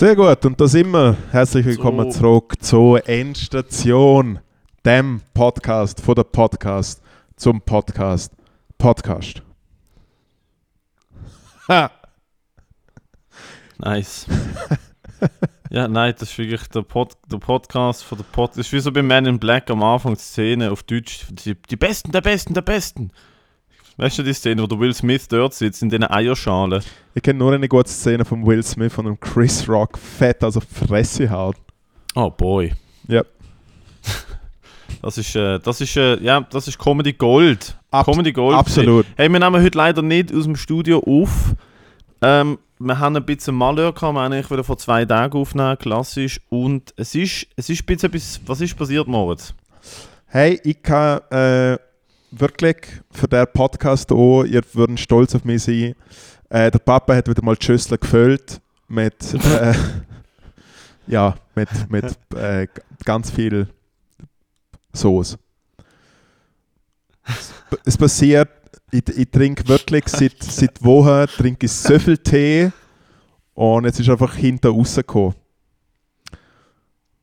Sehr gut, und da sind wir. Herzlich willkommen So. zurück zur Endstation, dem Podcast von der Podcast zum Podcast. Podcast. Ha. Nice. ja, nein, das ist wirklich der, Pod, der Podcast von der Pod. Das ist wie so bei Man in Black am Anfang die Szene auf Deutsch. Die, die Besten, der Besten, der Besten. Weißt du die Szene, wo der Will Smith dort sitzt, in diesen Eierschalen? Ich kenne nur eine gute Szene von Will Smith und Chris Rock fett also Fresse haut. Oh boy. Ja. Das ist, äh, das ist, äh, ja, das ist Comedy Gold. Abs- Comedy Gold. Absolut. Hey, wir nehmen heute leider nicht aus dem Studio auf. Ähm, wir haben ein bisschen Malheur gehabt, wir haben eigentlich wieder vor zwei Tagen aufnehmen, klassisch. Und es ist, es ist ein bisschen etwas, was ist passiert, Moritz? Hey, ich kann äh, wirklich für den Podcast auch, ihr würdet stolz auf mich sein. Äh, der Papa hat wieder mal die Schüssel gefüllt mit, äh, ja, mit, mit äh, ganz viel Sauce. Es, es passiert, ich, ich trinke wirklich seit, seit Wochen trinke ich so viel Tee und jetzt ist einfach hinter rausgekommen.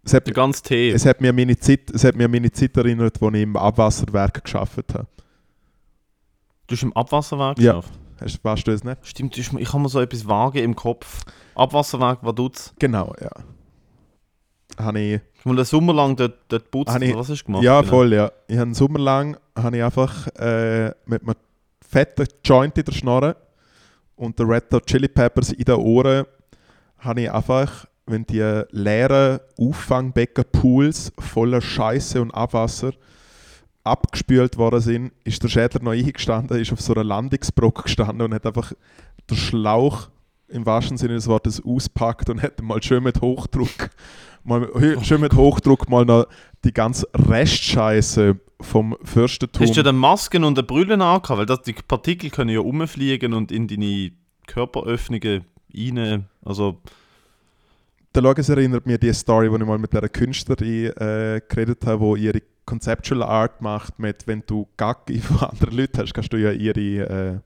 Es hat, Der ganze Tee. es hat mir an meine Zeit, es hat mir meine Zeit erinnert, als ich im Abwasserwerk geschafft habe. Du hast im Abwasserwerk Ja. geschafft? Hast, weißt du das nicht? Stimmt, du hast- ich habe mir so etwas vage im Kopf. Abwasserwerk, was tut's? Genau, ja. Habe ich, habe mal einen Sommer lang dort, dort geputzt, oder was hast du gemacht? ja, genau? voll, ja. Ich habe einen Sommer lang habe ich einfach äh, mit einem fetten Joint in der Schnorre und der Red Hot Chili Peppers in den Ohren habe ich einfach, wenn die leeren Auffangbecken-Pools voller Scheiße und Abwasser abgespült worden sind, ist der Schädler noch eingestanden, ist auf so einer Landungsbrücke gestanden und hat einfach den Schlauch im wahrsten Sinne des Wortes auspackt und hat mal schön mit Hochdruck mal hö- schön mit Hochdruck mal noch die ganze Restscheiße vom Fürstentum. Hast du dann Masken und Brille angehabt? Weil das, die Partikel können ja rumfliegen und in deine Körperöffnungen rein. Also, Der Logos erinnert mir die Story, wo ich mal mit einer Künstlerin äh, geredet habe, wo ihre Conceptual Art macht mit, wenn du Gaggi von anderen Leuten hast, kannst du ja ihre äh,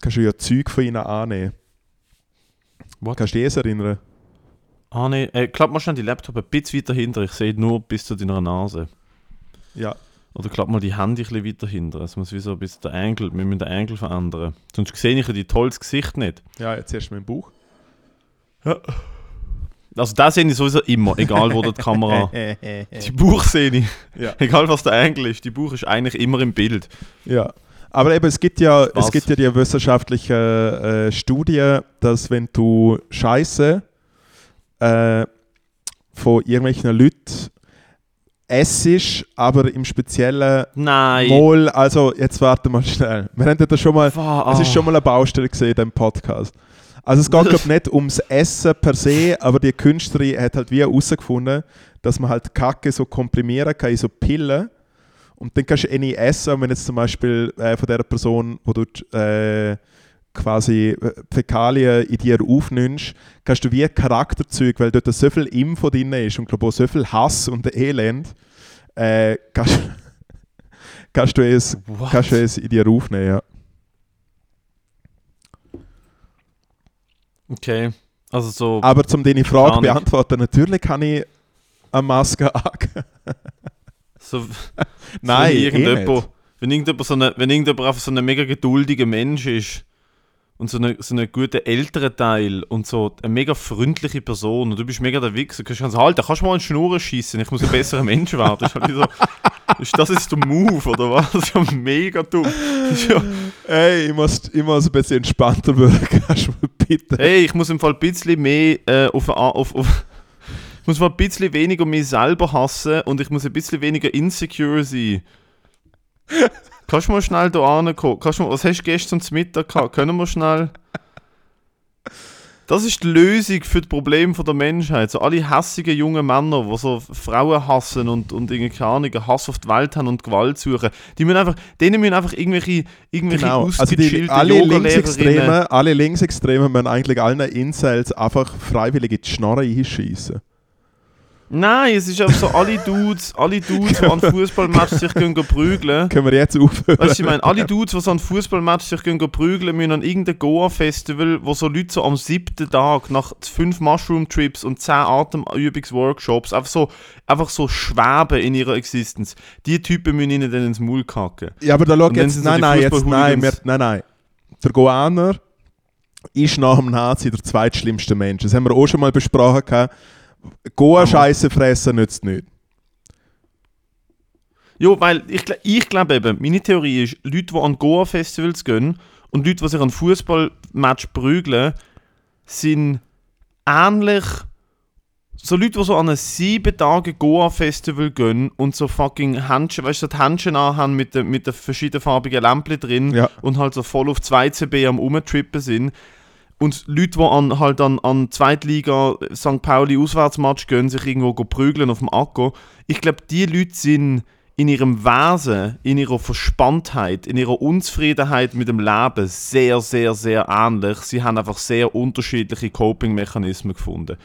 kannst du ja Zeug von ihnen annehmen. What? Kannst du dich das erinnern? ah nee, äh, klapp mal schnell die Laptop ein bisschen weiter hinter. Ich sehe nur bis zu deiner Nase. Ja. Oder klapp mal die Hände ein bisschen weiter hinter. Es muss wie so ein bisschen der Angle, wir müssen den Angle verändern. Sonst sehe ich ja dein tolles Gesicht nicht. Ja, jetzt erst mein Buch. Also das sehe ich sowieso immer, egal wo die Kamera... Die Buch sehe ich. Ja. Egal was der Angle ist, die Buch ist eigentlich immer im Bild. Ja, aber eben, es gibt ja, es gibt ja die wissenschaftliche äh, Studie, dass wenn du Scheiße äh, von irgendwelchen Leuten essst, aber im speziellen Nein. Mal, also jetzt warte mal schnell. Wir haben das schon mal, es ist ah. schon mal eine Baustelle gesehen diesem Podcast. Also es geht glaube nicht ums Essen per se, aber die Künstlerin hat halt wie herausgefunden, dass man halt Kacke so komprimieren kann in so Pillen und dann kannst du eh nicht essen. Und wenn jetzt zum Beispiel äh, von der Person, wo du äh, quasi äh, Fäkalien in dir aufnimmst, kannst du wie Charakterzüge, weil dort so viel Info drin ist und glaube auch so viel Hass und Elend, äh, kannst, kannst, du es, What? kannst du es in dir aufnehmen. Ja. Okay. Also so. Aber um deine Frage Ahnung. beantworten, natürlich kann ich eine Maske anlegen. so Nein, wenn eh irgendjemand, nicht. wenn irgendjemand, so eine, wenn irgendjemand einfach so ein mega geduldiger Mensch ist und so eine, so einen guten älteren Teil und so eine mega freundliche Person und du bist mega der Wichser, kannst du sagen, halt, da kannst du mal einen Schnurren schießen, ich muss ein besserer Mensch werden. Das ist, halt wie so, ist das jetzt der Move, oder was? Das ist ja mega dumm. Ist ja, Ey, ich muss, ich muss ein bisschen entspannter werden. Kannst du mir bitte? hey, ich muss im Fall ein bisschen mehr äh, auf, auf, auf ich muss mal ein bisschen weniger mich selber hassen und ich muss ein bisschen weniger insecure sein. Kannst du mal schnell da mal, was hast du gestern zum Mittag gehabt? Können wir schnell... Das ist die Lösung für das Problem von der Menschheit. So alle hässigen jungen Männer, die so Frauen hassen und, und irgendwie, einen Hass auf die Welt haben und Gewalt suchen, die müssen einfach, denen müssen einfach irgendwelche, irgendwelche Genau, also die, alle Linksextremen, alle Linksextremen müssen eigentlich allen Incels einfach freiwillig in die Schnorre einschießen. Nein, es ist einfach so, alle Dudes, alle Dudes, die an Fußballmatch sich gehen prügeln. Können wir jetzt aufhören? Weißt du, ich meine, alle Dudes, die so an Fußballmatch sich gehen gehen prügeln, müssen an irgendein Goa-Festival, wo so Leute so am siebten Tag nach fünf Mushroom-Trips und zehn Atemübungsworkshops einfach so, einfach so schweben in ihrer Existenz. Die Typen müssen ihnen dann ins Maul kacken. Ja, aber da schau jetzt, so nein, nein, jetzt, nein, wir, nein, nein. Der Goaner ist nach dem Nazi der zweitschlimmste Mensch. Das haben wir auch schon mal besprochen. gehabt. Goa Scheiße fressen nützt nicht. Jo, weil ich, ich glaube eben, meine Theorie ist, Leute, die an Goa-Festivals gehen und Leute, die sich an Fußballmatch prügeln, sind ähnlich. So Leute, die so an ein sieben Tage Goa-Festival gehen und so fucking Händchen, weißt du, so die Händchen anhaben mit den mit den verschiedenfarbigen Lämpchen drin Ja. und halt so voll auf 2 CB am Umtrippen sind. Und Leute, die an, halt an, an Zweitliga St. Pauli Auswärtsmatch gehen, sich irgendwo prügeln auf dem Akku. Ich glaube, die Leute sind in ihrem Wesen, in ihrer Verspanntheit, in ihrer Unzufriedenheit mit dem Leben sehr, sehr, sehr ähnlich. Sie haben einfach sehr unterschiedliche Coping-Mechanismen gefunden.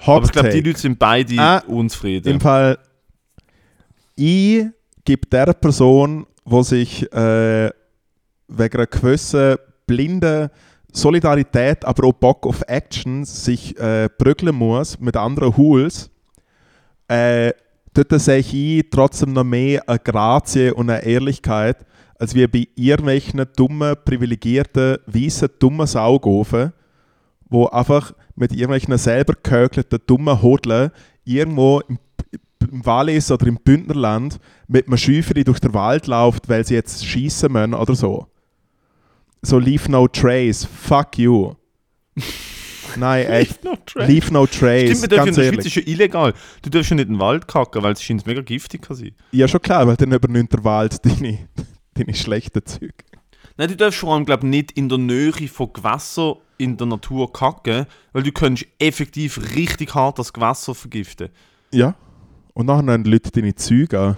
Aber Hot ich glaube, die. Leute sind beide Ah, unzufrieden. Im Fall, ich gebe der Person, die sich äh, wegen einer gewissen blinden Solidarität, aber auch Bock auf Action sich äh, prügeln muss mit anderen Hools, äh, dort sehe ich trotzdem noch mehr eine Grazie und eine Ehrlichkeit, als wie bei irgendwelchen dummen, privilegierten, weißen, dummen Saugofen, wo einfach mit irgendwelchen selber gehökelten, dummen Hodeln irgendwo im, im Wallis oder im Bündnerland mit einem Schäuferi durch den Wald läuft, weil sie jetzt schießen müssen oder so. So leave no trace, fuck you. Nein, echt, No trace. leave no trace, Stimmt, wir dürfen in der Schweiz ehrlich. ist ja illegal. Du darfst ja nicht in den Wald kacken, weil es scheint mega giftig zu sein. Ja, schon klar, weil dann übernimmt der Wald deine, deine schlechten Züge. Nein, du darfst vor allem glaub, nicht in der Nähe von Gewässern in der Natur kacken, weil du könntest effektiv richtig hart das Gewässer vergiften. Ja. Und nachher nehmen die Leute deine Züge an.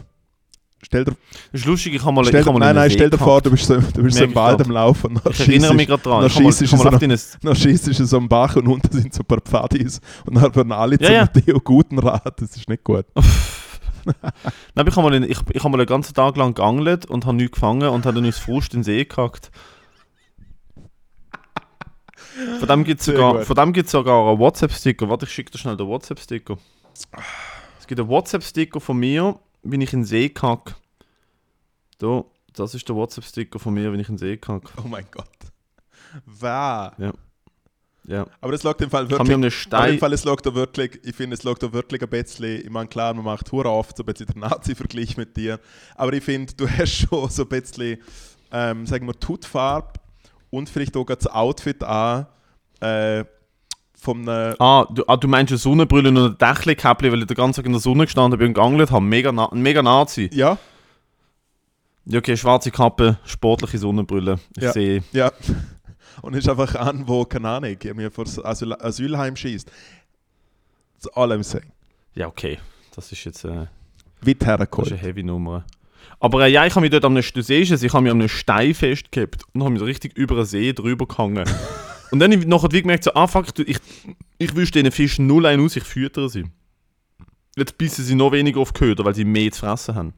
Stell dir, Das ist lustig, ich habe mal, stell ich hab mal nein, in nein, stell dir vor, du bist so, du bist so im Wald am Laufen. dann Ich erinnere mich gerade dran. du mal so schießt du so am Bach und unten sind so ein paar Pfadis und dann werden alle Ja, zum ja. Theo Gutenrat. Das ist nicht gut. Nein, ich habe mal, ich, ich hab mal einen ganzen Tag lang geangelt und habe nichts gefangen und habe dann aus Frust in den See gekackt. Von dem gibt es sogar, von dem gibt's sogar einen WhatsApp-Sticker. Warte, ich schicke dir schnell den WhatsApp-Sticker. Es gibt einen WhatsApp-Sticker von mir, wenn ich in den See kacke. Da, das ist der WhatsApp-Sticker von mir, wenn ich in den See kacke. Oh mein Gott. Wow. Ja. Aber das lag im Fall wirklich. mir um einen Aber im Stein. Fall, es da wirklich, ich finde, es lag da wirklich ein bisschen, ich meine, klar, man macht hure oft so ein bisschen den Nazi-Vergleich mit dir, aber ich finde, du hast schon so ein bisschen, ähm, sagen wir, die Hautfarbe und vielleicht auch das Outfit an, äh, von einem, Ah du, ah, du meinst eine Sonnenbrille und ein Dächelkäppli, weil ich den ganzen Tag in der Sonne gestanden bin und geangelt habe. Mega, na mega Nazi. ja, Ja, okay, schwarze Kappe, sportliche Sonnenbrille. Ich Ja. sehe. ja, und ist einfach an, wo, keine Ahnung, mir vor das Asyl Asylheim schießt. That's all I'm saying. Ja, okay. Das ist jetzt äh, Weit das ist eine heavy Nummer. Aber äh, ja, ich habe mich dort am du siehst es, ich habe mich am einem Stein festgehabt und habe mich so richtig über einen See drüber gehangen. und dann habe ich nachher wie gemerkt, so, ah fuck, ich, ich wüsste diesen Fischen null ein aus, ich füttere sie. Jetzt bissen sie noch weniger auf Köder, weil sie mehr zu fressen haben.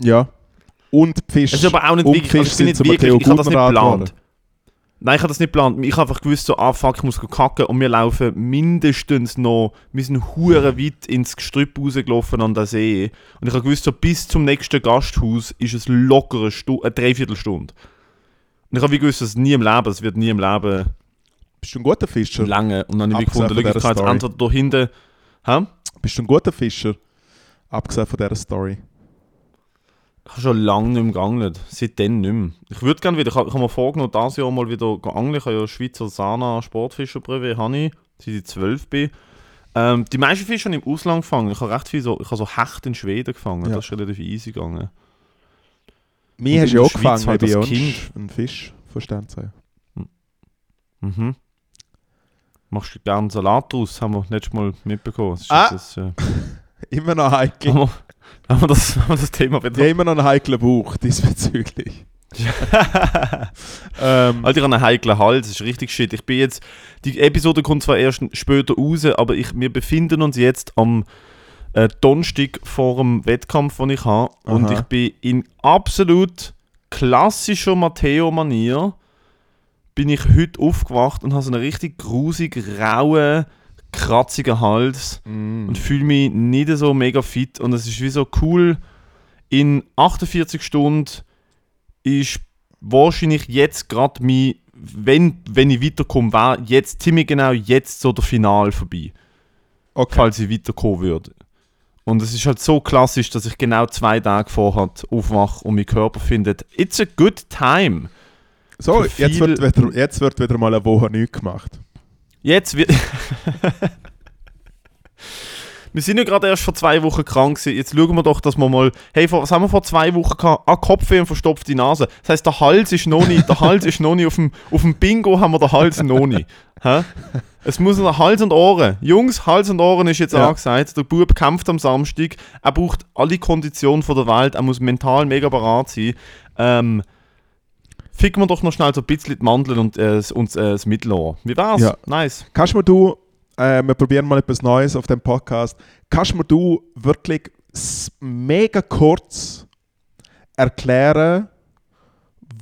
Ja. Und die Fische. Es ist aber auch nicht wirklich, also Fisch ich bin nicht wirklich, ich habe das nicht geplant. Nein, ich habe das nicht geplant. Ich habe einfach gewusst, so, ah fuck, ich muss kacken und wir laufen mindestens noch, wir sind hure weit ins Gestrüpp rausgelaufen an der See und ich habe gewusst, so, bis zum nächsten Gasthaus ist es locker eine, Stu eine Dreiviertelstunde. Und ich habe wie gewusst, dass nie im Leben, es wird nie im Leben Bist du ein guter Fischer? lange und dann habe ich gefunden, ich jetzt entweder da hinten, hä? Bist du ein guter Fischer? Abgesehen von dieser Story. Ich habe schon lange nicht mehr geangelt. Seitdem nicht mehr. Ich würde gerne wieder, ich habe habe mir vorgenommen, dieses Jahr mal wieder angeln. Ich habe ja Schweizer Sana Sportfischerbrevet, habe ich, seit ich 12 bin. Ähm, die meisten Fische habe ich im Ausland gefangen. Ich habe recht viel so, ich habe so Hecht in Schweden gefangen. Ja. Das ist relativ easy gegangen. Und hast du der auch gefangen, halt als uns. Kind. Ein Fisch von Sternzeichen. Mhm. Machst du gerne Salat draus? Haben wir letztes Mal mitbekommen. Das ist Ah. jetzt, äh, Immer noch heikel. haben, wir, haben, wir das, haben wir das Thema wieder? Ich habe immer noch einen heiklen Bauch diesbezüglich. ähm, Alter, ich habe einen heiklen Hals, das ist richtig shit. Ich bin jetzt, die Episode kommt zwar erst später raus, aber ich, wir befinden uns jetzt am äh, Donnerstag vor dem Wettkampf, den ich habe. Und ich bin in absolut klassischer Matteo-Manier bin ich heute aufgewacht und habe so einen richtig grusig rauen, kratzigen Hals mm, und fühle mich nicht so mega fit und es ist wie so cool, in 48 Stunden ist wahrscheinlich jetzt gerade mein, wenn, wenn ich weiterkomme, wäre jetzt ziemlich genau jetzt so der Final vorbei, okay. falls ich weiterkommen würde. Und es ist halt so klassisch, dass ich genau zwei Tage vorher aufwache und mein Körper findet, it's a good time. So, jetzt wird, wieder, jetzt wird wieder mal eine Woche nichts gemacht. Jetzt wird. wir sind ja gerade erst vor zwei Wochen krank gewesen. Jetzt schauen wir doch, dass wir mal. Hey, vor, was haben wir vor zwei Wochen gehabt? Ah, Kopfweh und verstopfte Nase. Das heißt, der Hals ist noch nicht. Der Hals ist noch nicht auf dem, auf dem Bingo haben wir den Hals noch nicht. Hä? Es muss noch Hals und Ohren. Jungs, Hals und Ohren ist jetzt Ja. angesagt. Der Bub kämpft am Samstag. Er braucht alle Konditionen von der Welt. Er muss mental mega bereit sein. Ähm, ficken wir doch noch schnell so ein bisschen die Mandeln und, äh, und äh, das Mittelohr. Wie war's? Ja. Nice. Kannst mir du, äh, wir probieren mal etwas Neues auf dem Podcast, kannst mir du wirklich mega kurz erklären,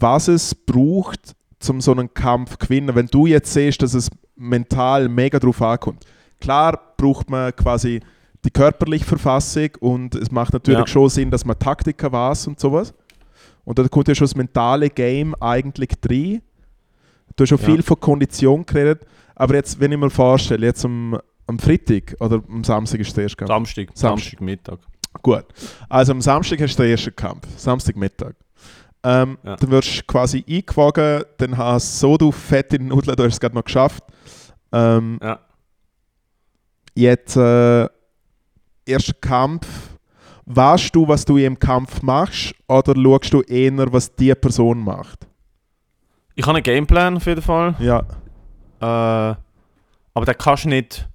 was es braucht, um so einen Kampf zu gewinnen, wenn du jetzt siehst, dass es mental mega drauf ankommt. Klar braucht man quasi die körperliche Verfassung und es macht natürlich Ja. schon Sinn, dass man Taktiker weiß und sowas. Und da kommt ja schon das mentale Game eigentlich drin. Du hast schon Ja. viel von Kondition geredet, aber jetzt, wenn ich mir vorstelle, jetzt am, am Freitag oder am Samstag ist der erste Kampf. Samstag, Samstag. Samstagmittag. Gut. Also am Samstag hast du den ersten Kampf, Samstagmittag. Ähm, Ja. Dann wirst du quasi eingewogen, dann hast du so du fette Nudeln, du hast es gerade noch geschafft. Ähm, Ja. Jetzt äh, erster Kampf. Weißt du, was du im Kampf machst oder schaust du eher, was die Person macht? Ich habe einen Gameplan auf jeden Fall. Ja. Äh, aber der kannst du nicht.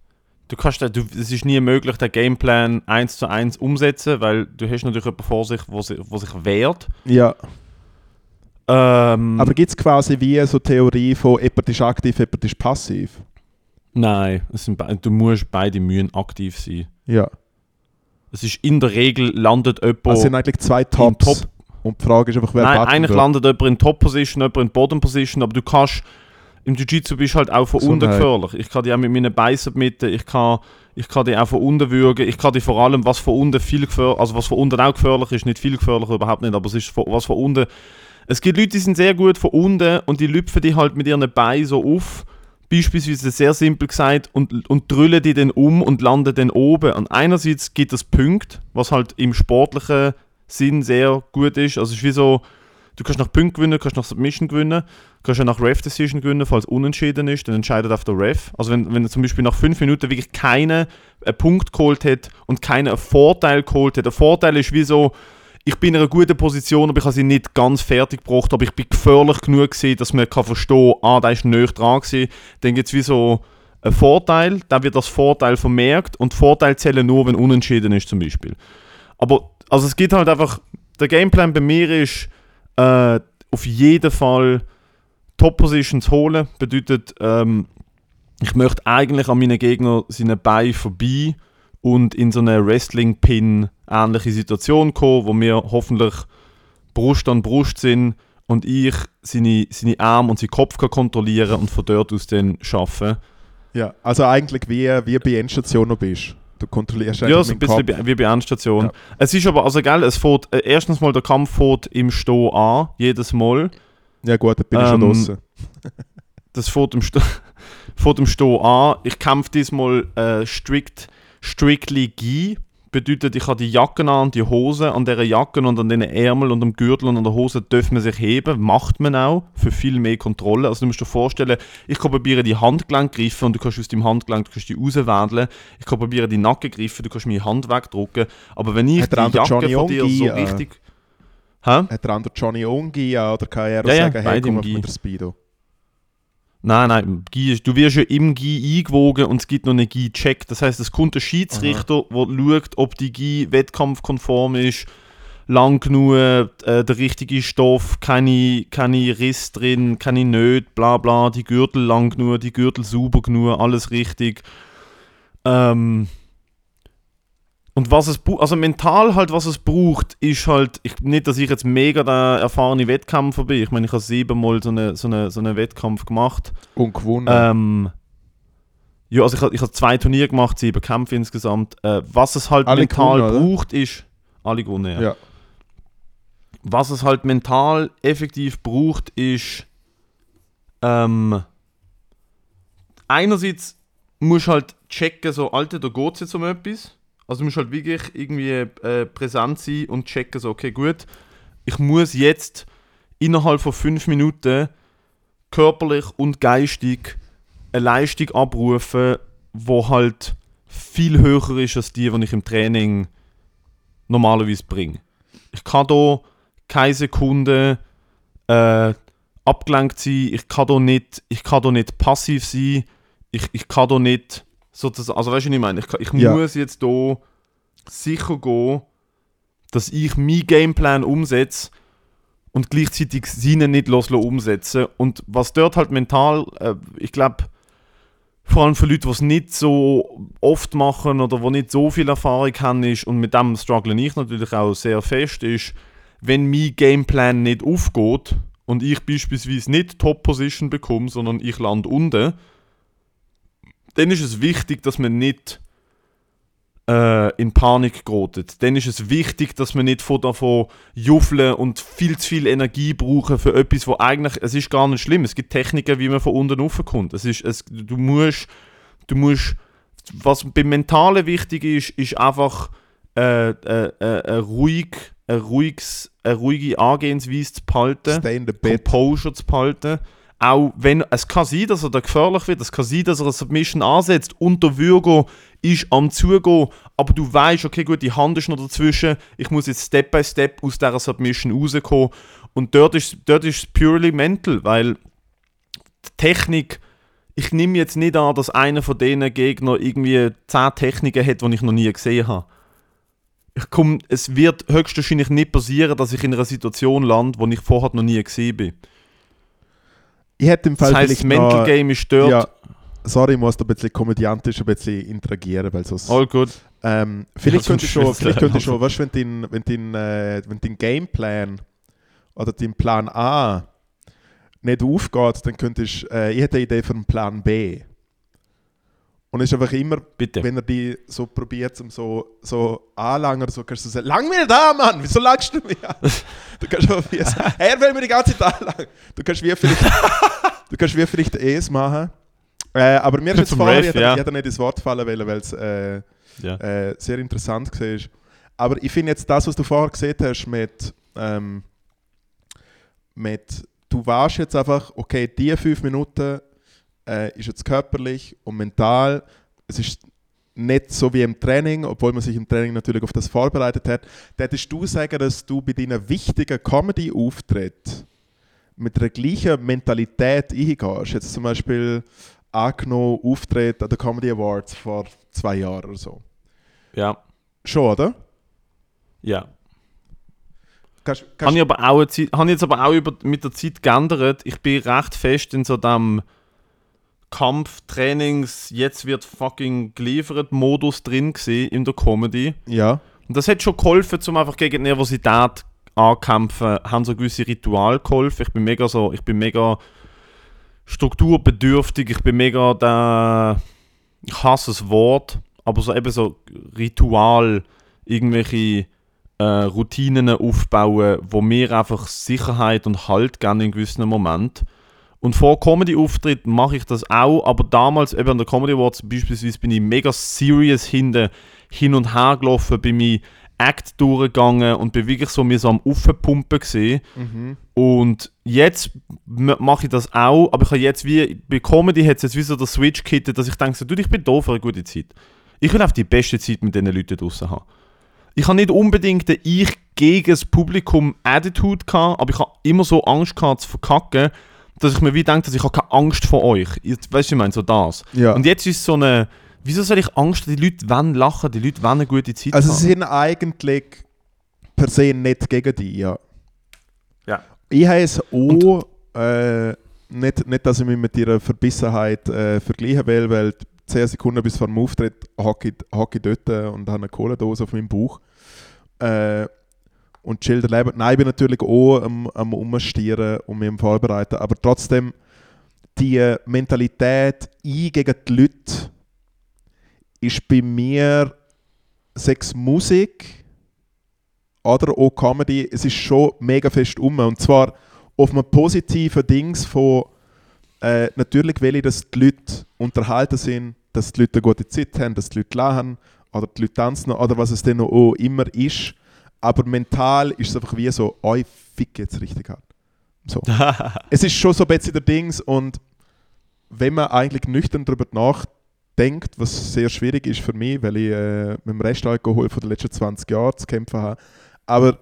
Du kannst du, es ist nie möglich, den Gameplan eins zu eins umsetzen, weil du hast natürlich jemanden vor sich, wo sich, wo sich wehrt. Ja. Ähm, Aber gibt es quasi wie so Theorie von jemand ist aktiv, jemand ist passiv? nein, es sind, du musst beide Mühen aktiv sein. Ja. Es ist in der Regel landet jemand Es sind eigentlich zwei Tops. Top. Und die Frage ist einfach, wer Nein, eigentlich landet jemand in Top-Position, jemand in Bottom-Position, aber du kannst. Im Jiu-Jitsu bist du halt auch von unten Gesundheit. gefährlich. Ich kann die auch mit meinen Beinen submitten, ich kann, ich kann die auch von unten würgen, ich kann die vor allem, was von unten viel gefährlich, also was von unten auch gefährlich ist, nicht viel gefährlicher, überhaupt nicht, aber es ist von, was von unten. Es gibt Leute, die sind sehr gut von unten und die lüpfen die halt mit ihren Beinen so auf, beispielsweise sehr simpel gesagt, und, und drüllen die dann um und landen dann oben. Und einerseits gibt es Punkte, was halt im sportlichen Sinn sehr gut ist. Also es ist wie so, du kannst nach Punkten gewinnen, kannst nach Submission gewinnen, kannst ja nach Ref Decision gewinnen, falls unentschieden ist, dann entscheidet auf der Ref. Also wenn, wenn zum Beispiel nach fünf Minuten wirklich keinen einen Punkt geholt hat und keinen einen Vorteil geholt hat. Der Vorteil ist wie so, ich bin in einer guten Position, aber ich habe sie nicht ganz fertig gebracht, aber ich bin gefährlich genug gewesen, dass man kann verstehen, ah, da ist näher dran gewesen. Dann gibt es wie so einen Vorteil, dann wird das Vorteil vermerkt und Vorteil zählen nur, wenn unentschieden ist zum Beispiel. Aber also es gibt halt einfach, der Gameplan bei mir ist, äh, auf jeden Fall Top-Positions holen. Bedeutet, ähm, ich möchte eigentlich an meinen Gegner seine Beine vorbei und in so eine Wrestling-Pin ähnliche Situation kommen, wo wir hoffentlich Brust an Brust sind und ich seine, seine Arme und seinen Kopf kann kontrollieren und von dort aus dann schaffen. Ja, also eigentlich wie, wie bei Endstation noch bist. Du kontrollierst Ja, so ein bisschen Kopf. wie, bei Endstation. Ja. Es ist aber, also geil, es fährt, äh, erstens mal der Kampf fährt im Sto an, jedes Mal. Ja gut, da bin ich schon Ähm, draußen. Das fährt im, Sto fährt im Sto an. Ich kämpfe diesmal äh, strict, strictly Gi. Bedeutet, ich habe die Jacken an und die Hose. An dieser Jacke und an den Ärmel und am Gürtel und an der Hose dürfen man sich heben. Macht man auch. Für viel mehr Kontrolle. Also du musst dir vorstellen, ich kann probieren die Handgelenk greifen und du kannst aus dem Handgelenk du kannst die rauswählen. Ich kann probieren die Nacken greifen, du kannst meine Hand wegdrücken. Aber wenn ich Hat die Jacke Johnny von dir Ongi, so äh, richtig... Hä? Hat der andere Johnny Ongi ja, oder kann er Ja, ja, sagen, hey, beide komm mit der Speedo? Nein, nein, du wirst ja im Gi eingewogen und es gibt noch einen Gi-Check. Das heißt, es kommt ein Schiedsrichter, der schaut, ob die Gi wettkampfkonform ist. lang genug, äh, der richtige Stoff, keine, keine Riss drin, keine Nöte, bla bla, die Gürtel lang genug, die Gürtel sauber genug, alles richtig. Ähm, und was es also mental halt, was es braucht, ist halt, ich, nicht, dass ich jetzt mega der erfahrene Wettkämpfer bin. Ich meine, ich habe siebenmal so einen so eine, so eine Wettkampf gemacht. Und gewonnen. Ähm, ja, also ich, habe- ich habe zwei Turniere gemacht, sieben Kämpfe insgesamt. Äh, was es halt Alle mental gewonnen, braucht, ist. Alle gewonnen, ja. ja. Was es halt mental effektiv braucht, ist. Ähm, einerseits musst du halt checken, so, Alter, da geht es jetzt um etwas. Also du musst halt wirklich irgendwie äh, präsent sein und checken, so, okay, gut, ich muss jetzt innerhalb von fünf Minuten körperlich und geistig eine Leistung abrufen, wo halt viel höher ist als die, die ich im Training normalerweise bringe. Ich kann da keine Sekunde äh, abgelenkt sein, ich kann da nicht, nicht passiv sein, ich, ich kann da nicht sozusagen, also weißt du, was ich meine? Ich, ich Ja. muss jetzt da sicher gehen, dass ich meinen Gameplan umsetze und gleichzeitig seinen nicht loslassen umsetzen. Und was dort halt mental, äh, ich glaube, vor allem für Leute, die es nicht so oft machen oder die nicht so viel Erfahrung haben, ist, und mit dem struggle ich natürlich auch sehr fest, ist, wenn mein Gameplan nicht aufgeht und ich beispielsweise nicht Top-Position bekomme, sondern ich lande unten, dann ist es wichtig, dass man nicht äh, in Panik gerät. Dann ist es wichtig, dass man nicht von davon juffeln und viel zu viel Energie brauchen für etwas, wo eigentlich, es ist gar nicht schlimm. Es gibt Techniken, wie man von unten raufkommt. Es ist, es, du musst, du musst, was beim Mentalen wichtig ist, ist einfach äh, äh, äh, ruhig, ein ruhiges, eine ruhige Angehensweise zu behalten. Stay in the bed. Composure zu behalten. Auch wenn es kann sein, dass er da gefährlich wird, es kann sein, dass er eine Submission ansetzt und der Würger ist am Zugehen, aber du weißt, okay, gut, die Hand ist noch dazwischen, ich muss jetzt Step by Step aus dieser Submission rauskommen. Und dort ist, dort ist es purely mental, weil die Technik, ich nehme jetzt nicht an, dass einer von diesen Gegner irgendwie 10 Techniken hat, die ich noch nie gesehen habe. Ich komm, es wird höchstwahrscheinlich nicht passieren, dass ich in einer Situation lande, wo ich vorher noch nie gesehen bin. Ich hätte im Fall Das heisst, das vielleicht Mental Game ist dort. Ja, sorry, ich muss da ein bisschen komödiantisch ein bisschen interagieren, weil sonst... All good. Ähm, vielleicht Ja, könnte schon, vielleicht könnte schon, weißt du, wenn dein, wenn dein, äh, wenn dein Gameplan oder dein Plan A nicht aufgeht, dann könntest äh, ich hätte eine Idee für einen Plan B. Und es ist einfach immer, Bitte. wenn er die so probiert, um so, so anlangen oder so, kannst du sagen, lang mir da, Mann, wieso langst du mich an? Du kannst einfach wie sagen, er will mir die ganze Zeit anlangen. Du kannst wie vielleicht, du kannst wie vielleicht Es machen. Äh, aber mir ist jetzt Zum vorher, Ref, ich hätte ja. ich hätte nicht ins Wort fallen wollen, weil es äh, Ja. äh, sehr interessant war. Aber ich finde jetzt das, was du vorher gesehen hast mit, ähm, mit du weißt jetzt einfach, okay, die fünf Minuten äh, ist jetzt körperlich und mental, es ist nicht so wie im Training, obwohl man sich im Training natürlich auf das vorbereitet hat. Hättest du sagen, dass du bei deinen wichtigen Comedy-Auftritten mit der gleichen Mentalität eingehst? Jetzt zum Beispiel angenommen Auftritt an den Comedy Awards vor zwei Jahren oder so. ja. Schon, oder? Ja. Kannst, Habe ich, aber auch eine Zeit, habe ich jetzt aber auch über, mit der Zeit geändert. Ich bin recht fest in so dem Kampftrainings, jetzt wird fucking geliefert Modus drin gewesen in der Comedy. ja. Und das hat schon geholfen, um einfach gegen die Nervosität ankämpfen, haben so gewisse Ritual geholfen. Ich bin mega so, ich bin mega strukturbedürftig, ich bin mega der, ich hasse das Wort, aber so eben so Ritual, irgendwelche äh, Routinen aufbauen, wo mir einfach Sicherheit und Halt geben in gewissen Moment. Und vor Comedy-Auftritten mache ich das auch, aber damals eben an der Comedy Awards beispielsweise bin ich mega serious hinten hin und her gelaufen, bin mein Act durchgegangen und bin wirklich so mir so am Aufpumpen gesehen. Mhm. Und jetzt mache ich das auch, aber ich habe jetzt wie, bei Comedy hat es jetzt wie so der Switch gekittet, dass ich denke, so, du, ich bin da für eine gute Zeit. Ich will einfach die beste Zeit mit diesen Leuten draußen haben. Ich habe nicht unbedingt eine Ich gegen das Publikum Attitude gehabt, aber ich habe immer so Angst gehabt zu verkacken, dass ich mir wie denke, dass ich habe keine Angst vor euch. Weißt du, ich meine, so das. Ja. Und jetzt ist es so eine, wieso soll ich Angst, die Leute wollen lachen, die Leute wollen eine gute Zeit Also haben? sie sind eigentlich per se nicht gegen dich, ja. Ja. Ich habe es auch, äh, nicht, nicht, dass ich mich mit ihrer Verbissenheit äh, vergleichen will, weil 10 Sekunden bis vor dem Auftritt hocke ich, hocke ich dort und habe eine Cola-Dose auf meinem Bauch. Äh, und chill das Leben. Nein, ich bin natürlich auch am, am Umstieren und mich am Vorbereiten, aber trotzdem die Mentalität ein gegen die Leute ist bei mir sechs Musik oder auch Comedy, es ist schon mega fest um. Und zwar auf einem positiven Dings von äh, natürlich will ich, dass die Leute unterhalten sind, dass die Leute eine gute Zeit haben, dass die Leute lachen oder die Leute tanzen oder was es denn auch immer ist. Aber mental ist es einfach wie so, oh, ich fick jetzt richtig hart. So. es ist schon so ein bisschen der Dings und wenn man eigentlich nüchtern darüber nachdenkt, was sehr schwierig ist für mich, weil ich äh, mit dem Restalkohol von den letzten 20 Jahren zu kämpfen habe, aber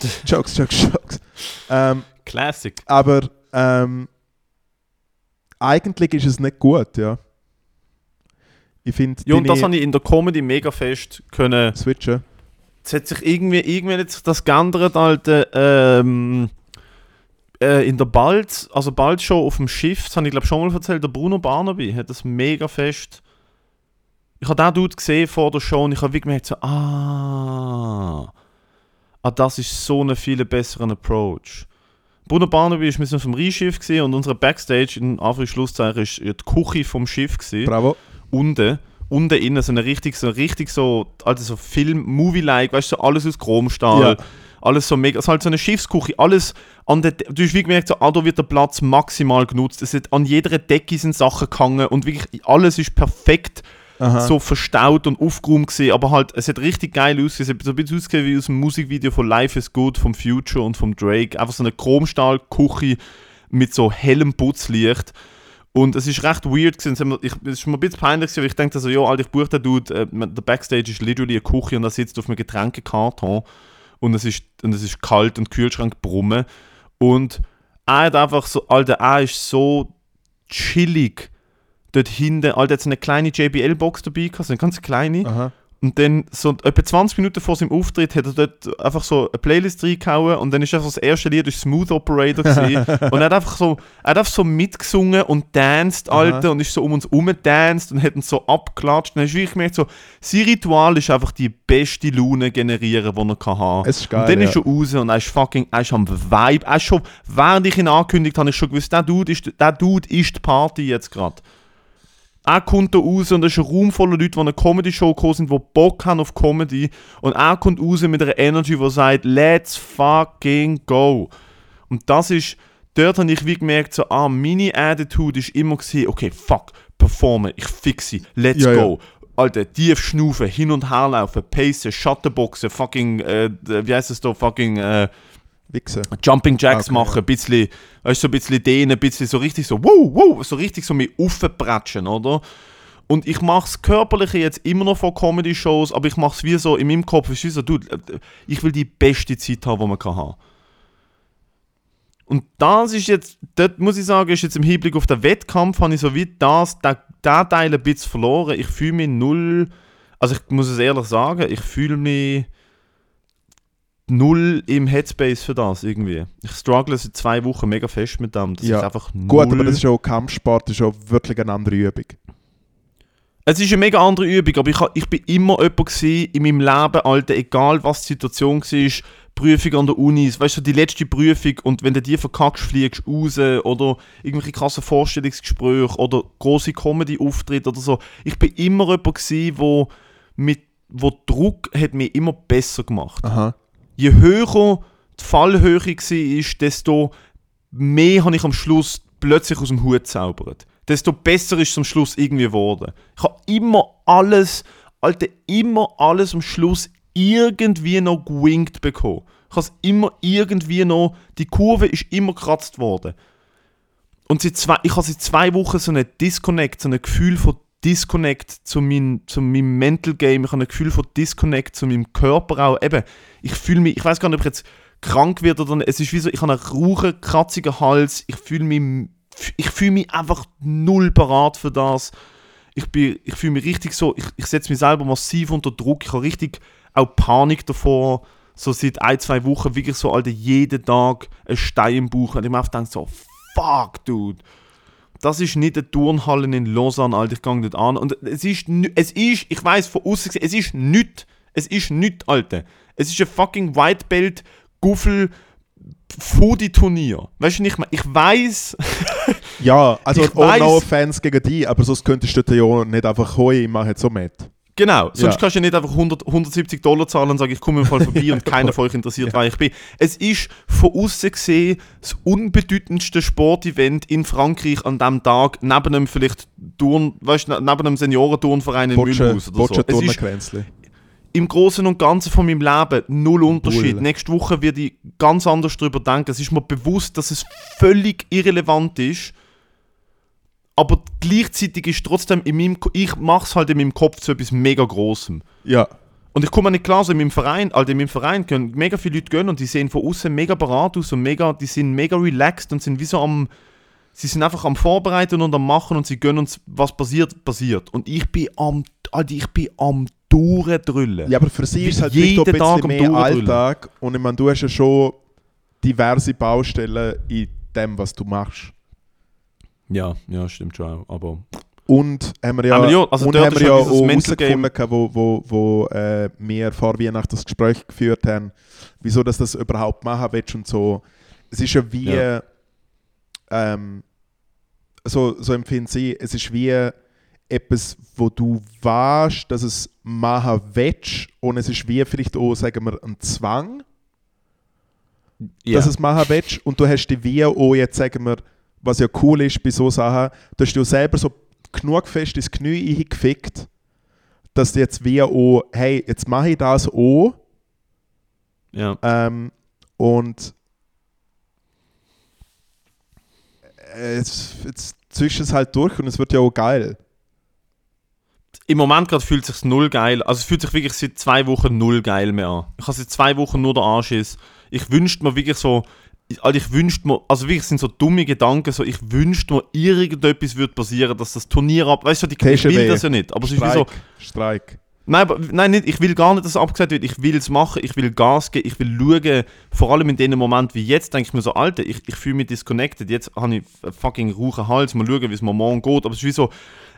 Jokes, Jokes, Jokes. Ähm, Classic. aber ähm, eigentlich ist es nicht gut, ja. Ich finde, Ja, und das habe ich in der Comedy mega fest können. switchen. Es hat sich irgendwie, irgendwie hat sich das geändert, Alter. Ähm, äh, in der Balz, also bald schon auf dem Schiff, das habe ich glaube schon mal erzählt, der Bruno Barnaby hat das mega fest. Ich habe den Dude gesehen vor der Show und ich habe wirklich gemerkt, so, ah, ah, das ist so ein viel besserer Approach. Bruno Barnaby ist mit auf dem gewesen und unsere Backstage, in Anführungs- Schlusszeichen, ist die Küche vom Schiff gewesen Bravo. unten, unten innen so eine richtig so richtig so also so Film Movie like, weißt du, so alles aus Chromstahl. Ja. Alles so mega, also halt so eine Schiffsküche, alles an der, du hast wie gemerkt, so, ah, da wird der Platz maximal genutzt. Es hat an jeder Decke sind Sachen gehangen und wirklich alles ist perfekt Aha. so verstaut und aufgeräumt gesehen, aber halt, es hat richtig geil ausgesehen. Es hat so ein bisschen ausgesehen wie aus dem Musikvideo von Life is Good vom Future und vom Drake. Einfach so eine Chromstahlküche mit so hellem Putzlicht. Und es ist recht weird gewesen. Es hat mir- ein bisschen peinlich weil ich dachte so, ja, ich buche den Dude, äh, der Backstage ist literally eine Küche und er sitzt auf einem Getränkekarton und es ist, und es ist kalt und Kühlschrank brummen. Und er hat einfach so, Alter, er ist so chillig dort hinten. Alter, hat so eine kleine JBL-Box dabei gehabt, so eine ganz kleine. Aha. Und dann, so etwa 20 Minuten vor seinem Auftritt, hat er dort einfach so eine Playlist reingehauen und dann ist einfach das erste Lied ist Smooth Operator gewesen. und er hat einfach so, er hat einfach so mitgesungen und danced, Alter, und ist so um uns rumgedanced und hat uns so abgeklatscht. Und dann hast du wirklich gemerkt, so, sein Ritual ist einfach die beste Laune generieren, die er kann haben. Es ist geil, und dann ist ja. er raus und er ist fucking, er ist am Vibe. Er ist schon, während ich ihn angekündigt habe, habe ich schon gewusst, der Dude ist, der Dude ist die Party jetzt gerade. Er kommt da raus und es ist ein Raum voller Leute, die eine Comedy-Show gekommen sind, die Bock haben auf Comedy. Und er kommt raus mit einer Energy, die sagt, let's fucking go. Und das ist, dort habe ich wie gemerkt, so, ah, meine Attitude ist immer gewesen, okay, fuck, performen, ich fixe, let's Ja, ja. go. Alter, tief schnaufen, hin und her laufen, pacen, Shutterboxen, fucking, äh, wie heißt es da, fucking, äh, Wichsen. Jumping Jacks Okay, machen, ja. ein bisschen, weißt du, so ein bisschen dehnen, ein bisschen so richtig so, wow, wow, so richtig so mit aufpratschen, oder? Und ich mache das Körperliche jetzt immer noch vor Comedy-Shows, aber ich mache es wie so in meinem Kopf, ist wie so, äh, ich will die beste Zeit haben, die man kann haben. Und das ist jetzt, dort muss ich sagen, ist jetzt im Hinblick auf den Wettkampf, habe ich so wie das, der Teil ein bisschen verloren. Ich fühle mich null, also ich muss es ehrlich sagen, ich fühle mich null im Headspace für das irgendwie. Ich struggle seit zwei Wochen mega fest mit dem. Das Ja. ist einfach null. Gut, aber das ist auch Kampfsport, das ist auch wirklich eine andere Übung. Es ist eine mega andere Übung, aber ich, ich bin immer jemand gewesen in meinem Leben, Alter, egal was die Situation war, Prüfung an der Uni, weißt du, die letzte Prüfung und wenn du die verkackst, fliegst du raus oder irgendwelche krassen Vorstellungsgespräche oder große Comedy-Auftritte oder so. Ich bin immer jemand gewesen, wo, mit, wo Druck hat mich immer besser gemacht. Aha. Je höher die Fallhöhe war, desto mehr habe ich am Schluss plötzlich aus dem Hut gezaubert. Desto besser ist es am Schluss irgendwie geworden. Ich habe immer alles, Alter, immer alles am Schluss irgendwie noch gewinkt bekommen. Ich habe es immer irgendwie noch, die Kurve ist immer gekratzt worden. Und seit zwei, ich habe seit zwei Wochen so einen Disconnect, so ein Gefühl von Disconnect zu, mein, zu meinem Mental Game. Ich habe ein Gefühl von Disconnect zu meinem Körper auch. Eben, ich fühle mich, ich weiß gar nicht, ob ich jetzt krank werde oder nicht. Es ist wie so, ich habe einen rauchen, kratzigen Hals. Ich fühle mich, ich fühle mich einfach null parat für das. Ich, ich fühle mich richtig so, ich, ich setze mich selber massiv unter Druck. Ich habe richtig auch Panik davor, so seit ein, zwei Wochen wirklich so, Alter, jeden Tag ein Stein im Bauch. Und ich mir einfach denke so, fuck, dude. Das ist nicht eine Turnhalle in Lausanne, Alter, ich gehe nicht an. Und es ist, es ist, ich weiß von außen gesehen, es ist nichts. Es ist nichts, Alter. Es ist ein fucking White Belt, Guffel, Foodie-Turnier. Weißt du nicht, ich weiß, Ja, also Ich oh, no weiss- Fans gegen dich, aber sonst könntest du dort ja nicht einfach «Hoi, ich mache jetzt so mit». Genau, sonst Ja. kannst du ja nicht einfach 100, 170 Dollar zahlen und sagen, ich komme im Fall vorbei und keiner von euch interessiert, wer ich bin. Es ist von außen gesehen das unbedeutendste Sportevent in Frankreich an diesem Tag, neben einem vielleicht Turn, weißt, du, neben einem Seniorenturnverein in Botsche, Mühlhaus oder so. Botsche Es ist Turnkränzli. im Großen und Ganzen von meinem Leben null Unterschied. Null. Nächste Woche werde ich ganz anders darüber denken. Es ist mir bewusst, dass es völlig irrelevant ist. Aber gleichzeitig ist trotzdem in meinem, Ko- ich mache es halt in meinem Kopf zu etwas mega Großem. Ja, Und ich komme nicht klar, so in meinem Verein, also in meinem Verein können mega viele Leute gehen und die sehen von außen mega parat aus und mega, die sind mega relaxed und sind wie so am, sie sind einfach am Vorbereiten und am Machen und sie gönnen uns, was passiert, passiert. Und ich bin am, Alter, ich bin am Durchdrüllen. ja aber für sie ist halt Jeden ein Tag mehr. Alltag und ich meine, du hast ja schon diverse Baustellen in dem, was du machst. Ja, ja, stimmt schon auch. Aber Und haben wir ja, Aber ja, also und haben wir ja auch herausgefunden, gehabt, wo, wo, wo äh, wir vor Weihnachten das Gespräch geführt haben, wieso dass das überhaupt machen willst und so. Es ist ja wie, Ja. ähm, so, so empfinden sie, es ist wie etwas, wo du weißt, dass es machen willst und es ist wie vielleicht auch, sagen wir, ein Zwang, ja, dass es machen willst und du hast dich wie auch jetzt, sagen wir, was ja cool ist bei so Sachen, du hast dir selber so genug fest ins Knie eingefickt, dass du jetzt wie auch, hey, jetzt mache ich das auch ja. ähm, und äh, jetzt, jetzt ziehst du es halt durch und es wird ja auch geil. Im Moment gerade fühlt es sich null geil. Also es fühlt sich wirklich seit zwei Wochen null geil mehr an. Ich habe seit zwei Wochen nur den Anschiss. Ich wünschte mir wirklich so, Alter, ich wünschte mir, also wirklich sind so dumme Gedanken, so ich wünschte mir, irgendetwas würde passieren, dass das Turnier ab, weißt du, die, TGW. will das ja nicht, aber es ist wie so, Streik. Nein, nein nicht, ich will gar nicht, dass es abgesagt wird. Ich will es machen, ich will Gas geben, ich will schauen. Vor allem in dem Moment wie jetzt, denke ich mir so, Alter, ich, ich fühle mich disconnected. Jetzt habe ich einen fucking rauchen Hals, mal schauen, wie es mir morgen geht. Aber es ist wie so,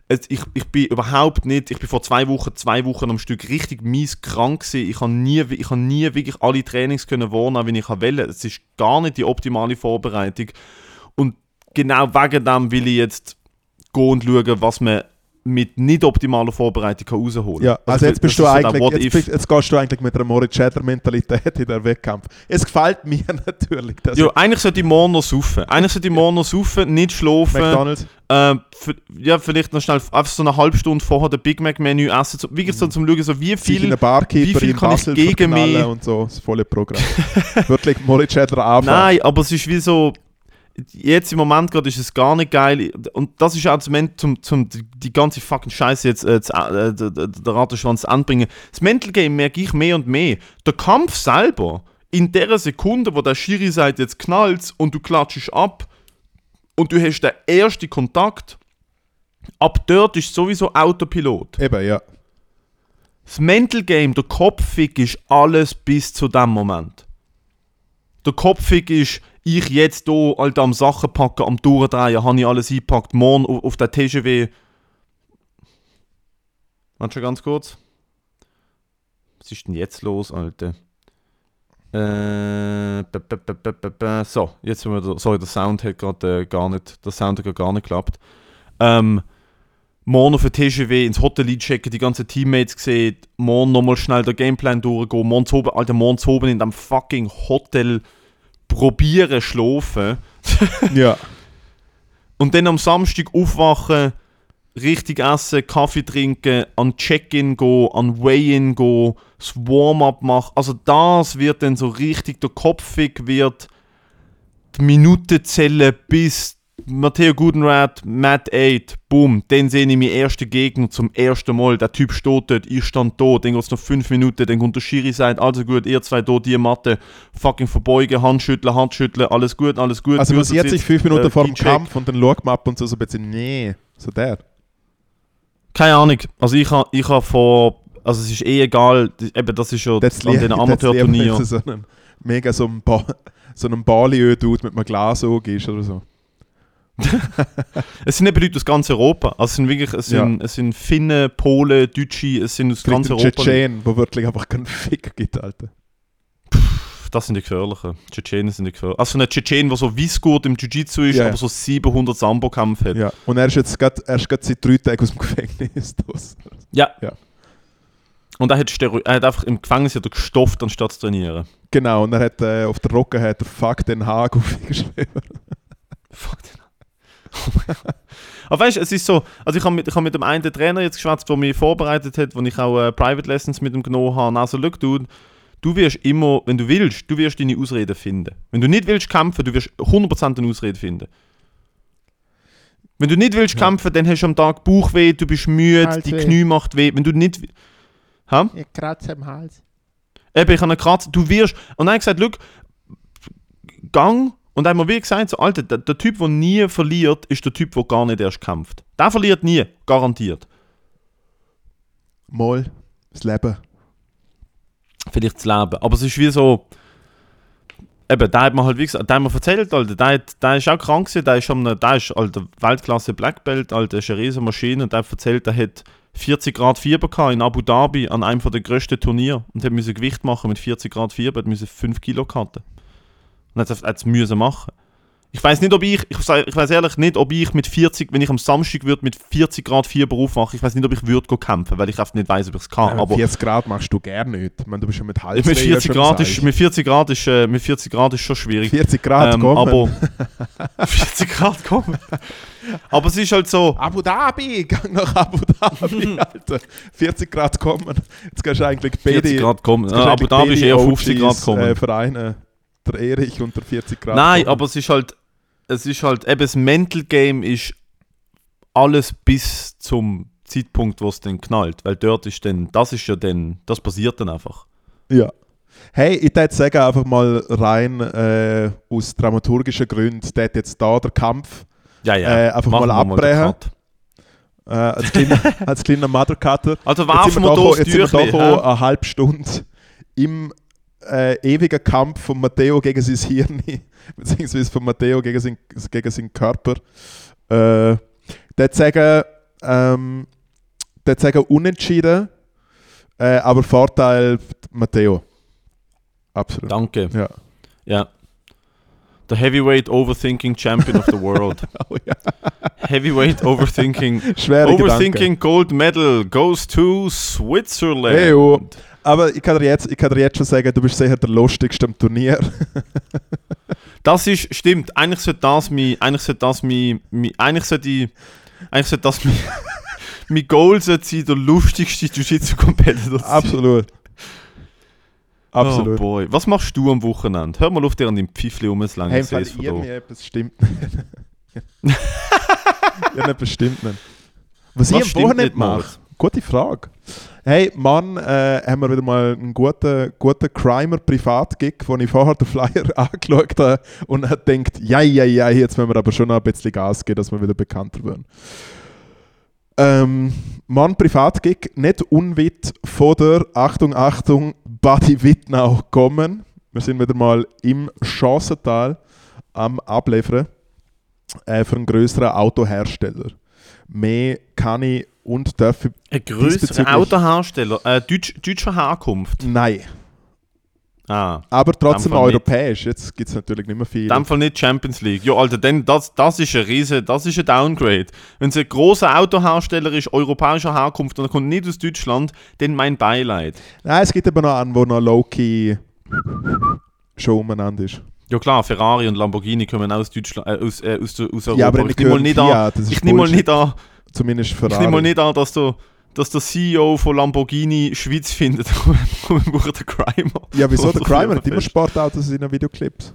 ich, ich bin überhaupt nicht, ich bin vor zwei Wochen, zwei Wochen am Stück richtig mies krank gewesen. Ich habe nie, ich habe nie wirklich alle Trainings können wahrnehmen, wie ich wollte. Es ist gar nicht die optimale Vorbereitung. Und genau wegen dem will ich jetzt gehen und schauen, was man mit nicht optimaler Vorbereitung kann rausholen Ja, also jetzt das bist du eigentlich, jetzt, bist, jetzt gehst du eigentlich mit einer Moritz Schäder Mentalität in den Wettkampf. Es gefällt mir natürlich, dass Ja, eigentlich sollte ich morgen noch saufen. Eigentlich sollte ich morgen noch saufen, nicht schlafen. McDonalds Äh, für, ja, vielleicht noch schnell einfach so eine halbe Stunde vorher den Big Mac Menü essen. So, wirklich so zum Schauen, so wie viel. wie viel kann ich gegen mich- und so, das volle Programm. Wirklich Moritz Schäder anfangen. Nein, aber es ist wie so. Jetzt im Moment gerade ist es gar nicht geil. Und das ist auch Ende- zum, zum die ganze fucking Scheiße jetzt äh, zu, äh, der, Rattenschwanz anbringen. Das Mental Game merke ich mehr und mehr. Der Kampf selber, in der Sekunde, wo der Schiri sagt, jetzt knallt und du klatschst ab und du hast den ersten Kontakt, ab dort ist sowieso Autopilot. Eben, ja. Das Mental Game, der Kopfig ist alles bis zu dem Moment. Der Kopfig ist, ich jetzt hier Alter, am Sachen packen, am Durchdrehen, habe ich alles eingepackt, morgen auf, auf der TGW. Warte schon ganz kurz. Was ist denn jetzt los, Alter? Äh, so, jetzt sind wir da, sorry, der Sound hat gerade äh, gar nicht, der Sound hat gerade gar nicht geklappt. Ähm, morgen auf der TGW ins Hotel einchecken, die ganzen Teammates gesehen, morgen nochmal schnell den Gameplan durchgehen, morgen zu oben, Alter, morgen zu oben in dem fucking Hotel probieren schlafen ja. und dann am Samstag aufwachen, richtig essen, Kaffee trinken, an Check-in gehen, an Weigh-in gehen, das Warm-up machen. Also das wird dann so richtig, der Kopfig wird die Minuten zählen bis Matteo Gudenrat, Matt 8, boom, dann sehe ich meinen ersten Gegner zum ersten Mal. Der Typ steht dort, ich stand da, dann geht es noch 5 Minuten, dann kommt der Schiri sagt, also gut, ihr zwei da, die Matte, fucking verbeugen, Handschütteln, Handschütteln, alles gut, alles gut. Also man sieht sich sitzt, fünf Minuten äh, vor dem. Kampf und dann schaut man ab und zu so ein bisschen, nee, so der. Keine Ahnung. Also ich habe ich ha vor Also es ist eh egal, eben das ist schon Das an den Amateurturnieren. so mega so einem, ba so einem Baliö-Dude mit einem Glasauge ist oder so. Es sind eben Leute aus ganz Europa. Also es sind wirklich, es Ja. sind, es sind Finnen, Polen, Deutsche, es sind aus Vielleicht ganz Europa. Tschetschen, der wirklich einfach keinen Fick gibt, Alter. Das sind die gefährlichen. Tschetschenen sind die gefährlichen. Also ein Tschetschen, der so Weißgurt im Jiu-Jitsu ist, Ja. aber so 700 Sambo-Kämpfe hat. Ja. Und er ist jetzt gerade er seit drei Tagen aus dem Gefängnis raus. Ja. Ja. Und er hat, Stero er hat einfach im Gefängnis er gestofft, anstatt zu trainieren. Genau, und er hat äh, auf der Rocke hat er Fuck den Haag aufgeschrieben. Fuck den. Oh. Aber weißt du, es ist so, also ich habe mit, ich hab mit dem einen Trainer jetzt geschwätzt, der mich vorbereitet hat, wo ich auch äh, Private Lessons mit ihm genommen habe. Also, schau, du, du wirst immer, wenn du willst, du wirst deine Ausreden finden. Wenn du nicht willst kämpfen, du wirst 100% eine Ausrede finden. Wenn du nicht willst Ja. kämpfen, dann hast du am Tag Bauchweh, du bist müde, Hals die weh. Knie macht weh. Wenn du nicht. Hä? Ich kratze am Hals. Eben, ich habe einen Kratzer, du wirst. Und dann habe ich gesagt, schau, Gang. Und wir wie gesagt, so, Alter, der, der Typ, der nie verliert, ist der Typ, der gar nicht erst kämpft. Der verliert nie, garantiert. Mal, das Leben. Vielleicht das Leben. Aber es ist wie so. Eben, der hat mir halt wie gesagt, der hat mir erzählt, Alter, der, hat, der ist auch krank gewesen, der ist, am, der ist Alter, Weltklasse Black Belt, Alter, ist eine riesen Maschine und der hat erzählt, der hat 40 Grad Fieber gehabt in Abu Dhabi an einem der grössten Turnier und hat müssen Gewicht machen mit 40 Grad Fieber, hat müssen 5 Kilo cutten. Und hat es- hat es müssen machen. Ich weiß nicht, ob ich, ich, sag- ich weiß ehrlich nicht, ob ich mit 40, wenn ich am Samstag würde mit 40 Grad Fieber aufwachen, ich weiß nicht, ob ich würde kämpfen, weil ich einfach nicht weiß, ob ich es kann. Ja, aber 40 Grad machst du gerne nicht. Ich meine, du bist ja mit Hals. mit 40, Grad ist, mit 40 Grad ist, äh, mit 40 Grad ist schon schwierig. 40 Grad Ähm, kommen. aber 40 Grad kommen. aber es ist halt so. Abu Dhabi, gang nach Abu Dhabi, Alter. 40 Grad kommen. Jetzt kannst du eigentlich 40 beide. Grad kommen. Äh, Abu Dhabi ist eher 50 Grad kommen. Äh, Vereine. Der Erich unter 40 Grad. Nein, kommen. aber es ist halt. Es ist halt. Eben das Mental Game ist alles bis zum Zeitpunkt, wo es dann knallt. Weil dort ist dann. Das ist ja dann. Das passiert dann einfach. Ja. Hey, ich würde sagen, einfach mal rein äh, aus dramaturgischen Gründen, der jetzt da der Kampf Ja, ja. Äh, einfach Machen mal abbrechen. Äh, als, kleiner, als kleiner Mothercutter. Also Jetzt werfen sind wir da jetzt sind wir da eine halbe Stunde im äh, ewigen Kampf von Matteo gegen sein Hirn, beziehungsweise von Matteo gegen, sein, gegen seinen Körper. Äh, der sagen, ähm, sagen unentschieden, äh, aber Vorteil Matteo. Absolut. Danke. Ja. Ja. The Heavyweight Overthinking Champion of the World. Oh, ja. Heavyweight Overthinking Schwere Gedanken. Overthinking Gold Medal goes to Switzerland. Oh. Aber ich kann, dir jetzt, ich kann dir jetzt schon sagen, du bist sicher der lustigste am Turnier. Das ist, stimmt, eigentlich sollte das mein, eigentlich sollte das mein, mein eigentlich sollte ich, eigentlich sollte das mein, mein Goal sollte sein, der lustigste Jiu-Jitsu-Competitor. Absolut. Absolut. Oh boy. Was machst du am Wochenende? Hör mal auf dir an deinem Pfiffli rumzulangen. Hey, ich im Fall es von da. irgendetwas stimmt nicht. irgendetwas stimmt nicht. Was, Was ich am Wochenende nicht, mache? Gute Frage. Hey, Mann, äh, haben wir wieder mal einen guten, guten Crimer-Privat-Gig, wo ich vorher den Flyer angeschaut habe und habe gedacht, ja, ja, ja, jetzt müssen wir aber schon noch ein bisschen Gas geben, dass wir wieder bekannter werden. Ähm, Mann, Privat-Gig, nicht unweit von der, Achtung, Achtung, Badi Wittnau kommen. Wir sind wieder mal im Chancental am Abliefern äh, für einen größeren Autohersteller. Mehr kann ich und ich Ein größerer Autohersteller, äh, Deutsch, deutscher Herkunft. Nein, Ah, aber trotzdem In nicht. europäisch. Jetzt gibt es natürlich nicht mehr in viele. dem Fall nicht Champions League. Ja, Alter, denn das, das ist ein riese, das ist ein Downgrade. Wenn es ein großer Autohersteller ist, europäischer Herkunft und er kommt nicht aus Deutschland, dann mein Beileid. Nein, es gibt aber noch einen, wo noch Loki schon umeinander ist. Ja klar, Ferrari und Lamborghini kommen aus Deutschland, äh, aus, äh, aus, aus Europa. Ja, aber ich nehme mal nicht an, ich nehme mal nicht an, Zumindest ich Ferrari. nehme mal nicht an, dass der, dass der CEO von Lamborghini Schweiz findet. wir brauchen den Crimer. ja, wieso? Der Crimer hat immer. Sportautos in seinen Videoclips.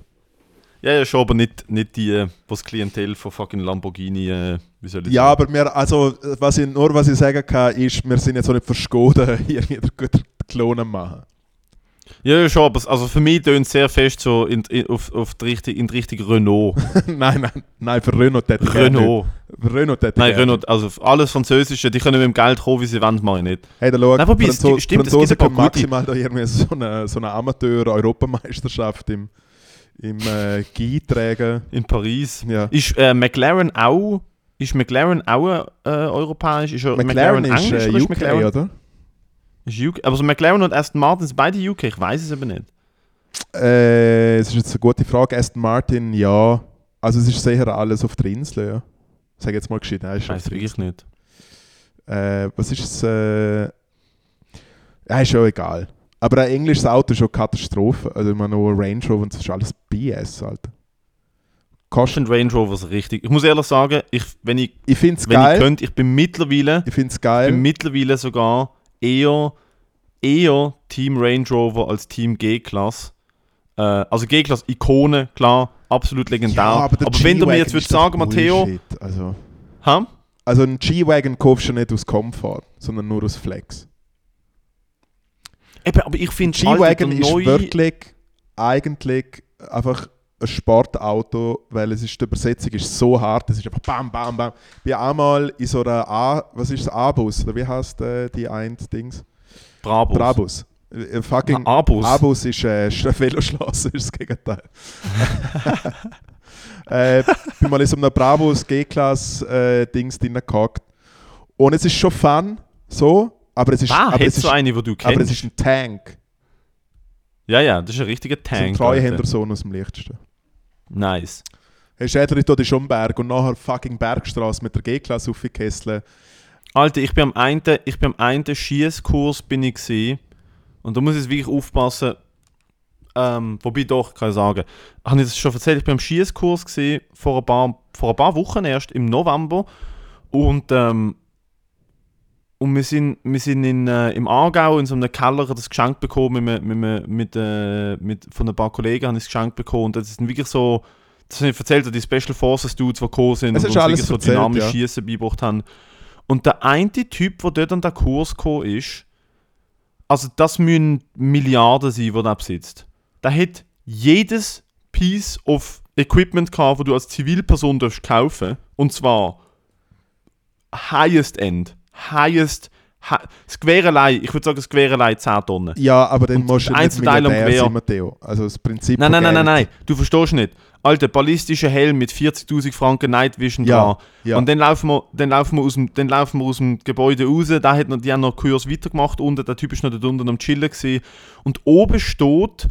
Ja, ja, schon, aber nicht, nicht die, äh, was Klientel von fucking Lamborghini, äh, wie soll ich Ja, sagen. aber wir, also, was ich, nur was ich sagen kann, ist, wir sind jetzt auch nicht verschoden, hier wieder gute Klonen machen. Ja, ja, schon, aber es- also für mich tönt es sehr fest so in, in, auf, auf die Richtung, in die Richtung Renault. nein, nein, nein, für Renault hätte ich Renault. Renault hätte Nein. Renault, also alles Französische, die können mit dem Geld kommen, wie sie wollen, mache ich nicht. Hey, da schau, Nein, wobei, es Franzo gibt- stimmt, es Franzosen gibt ein paar maximal da irgendwie so eine, so eine Amateur-Europameisterschaft im, im äh, Ski tragen. In Paris. Ja. Ist äh, McLaren auch, ist McLaren auch äh, europäisch? Ist er- McLaren, ist englisch äh, oder ist McLaren? oder? Ist UK? Aber so McLaren und Aston Martin sind beide UK, ich weiß es aber nicht. Äh, es ist jetzt eine gute Frage. Aston Martin, ja. Also es ist sicher alles auf der Insel, ja. Sag jetzt mal gescheit. Nein, ist Ich weiß wirklich nicht. Äh, was ist es? Äh, ja, ist schon egal. Aber ein englisches Auto ist schon Katastrophe. Also ich meine, nur Range Rover und das ist alles BS, Alter. Kostet Range Rovers richtig. Ich muss ehrlich sagen, ich, wenn ich, ich finde es wenn ich geil. könnte, ich bin mittlerweile, Ich finde es ich bin geil. mittlerweile sogar eher, eher Team Range Rover als Team G-Klasse. Äh, also G-Klasse, Ikone, klar, absolut legendär. aber der wenn du mir jetzt würdest sagen, Matteo. Also, ha? also einen G-Wagon kaufst du nicht aus Komfort, sondern nur aus Flex. Eben, aber ich finde, G-Wagon ist wirklich eigentlich einfach ein Sportauto, weil es ist, die Übersetzung ist so hart, es ist einfach bam, bam, bam. Ich bin einmal in so einer A, was ist das, A-Bus, oder wie heißt äh, die ein Dings? Brabus. Brabus. Äh, fucking Ah, Abus. A-Bus ist äh, Veloschloss, ist das Gegenteil. äh, bin mal in so einem Brabus G-Klasse äh, drin gehockt. Und es ist schon fun, so, aber es ist, Ah, aber es ist, du eine, die du aber es kennst? ist ein Tank. ja, ja, das ist ein richtiger So ein Tank. Treuhändersohn aus dem Lichtsten. Nice. Hey, Schädler tut ist um Berg und nachher fucking Bergstraße mit der G-Klasse aufgekesselt. Alter, ich bin am einen, ich bin am einen Schießkurs bin ich gewesen, und da muss ich jetzt wirklich aufpassen. Ähm, wobei doch, kann ich sagen. Habe ich das schon erzählt? Ich bin am Schießkurs gesehen vor ein paar, vor ein paar Wochen erst im November und ähm, und wir sind, wir sind in, äh, im Aargau in so einem Keller das Geschenk bekommen mit, mit, mit, äh, mit, von ein paar Kollegen habe ich das Geschenk bekommen und das ist wirklich so, das habe ich erzählt, die Special Forces Dudes, die gekommen sind Es und uns wirklich so dynamisch ja. Schießen beigebracht haben. Und der eine Typ, der dort an den Kurs gekommen ist, also das müssen Milliarden sein, die er besitzt. Der hat jedes Piece of Equipment gehabt, das du als Zivilperson darfst kaufen Und zwar highest end. Highest. Allein, ich würde sagen, allein 10 Tonnen. Ja, aber dann Und musst du nicht Gewehr. sein, Matteo. Also das Prinzip Nein, nein, nein, nein, nein. Du verstehst nicht. Alter, ballistischer Helm mit 40.000 Franken Night Vision Ja, dran. ja. Und dann laufen, wir, dann, laufen wir aus dem, dann laufen wir aus dem Gebäude raus. Da hat noch, die haben noch Kurs weitergemacht unten. Der Typ ist noch dort unten am Chillen. Gewesen. Und oben steht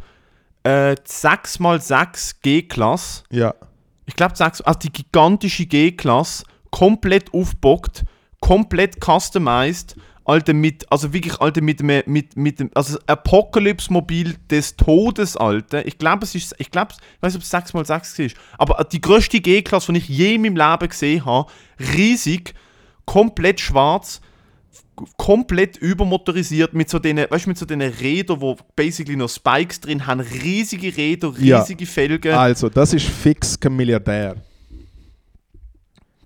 äh, die 6x6 G-Klasse. Ja. Ich glaube, also die gigantische G-Klasse. Komplett aufgebockt. Komplett customized. Alter, mit, also wirklich, Alter, mit dem, mit, mit dem, also Apocalypse-Mobil des Todes, Alter. Ich glaube, es ist, ich glaube, ich weiß nicht, ob es 6x6 ist, aber die größte G-Klasse, die ich je in meinem Leben gesehen habe, riesig, komplett schwarz, komplett übermotorisiert, mit so den, weißt du, mit so den Rädern, wo basically noch Spikes drin haben, riesige Räder, Ja. riesige Felgen. Also, das ist fix kein Milliardär.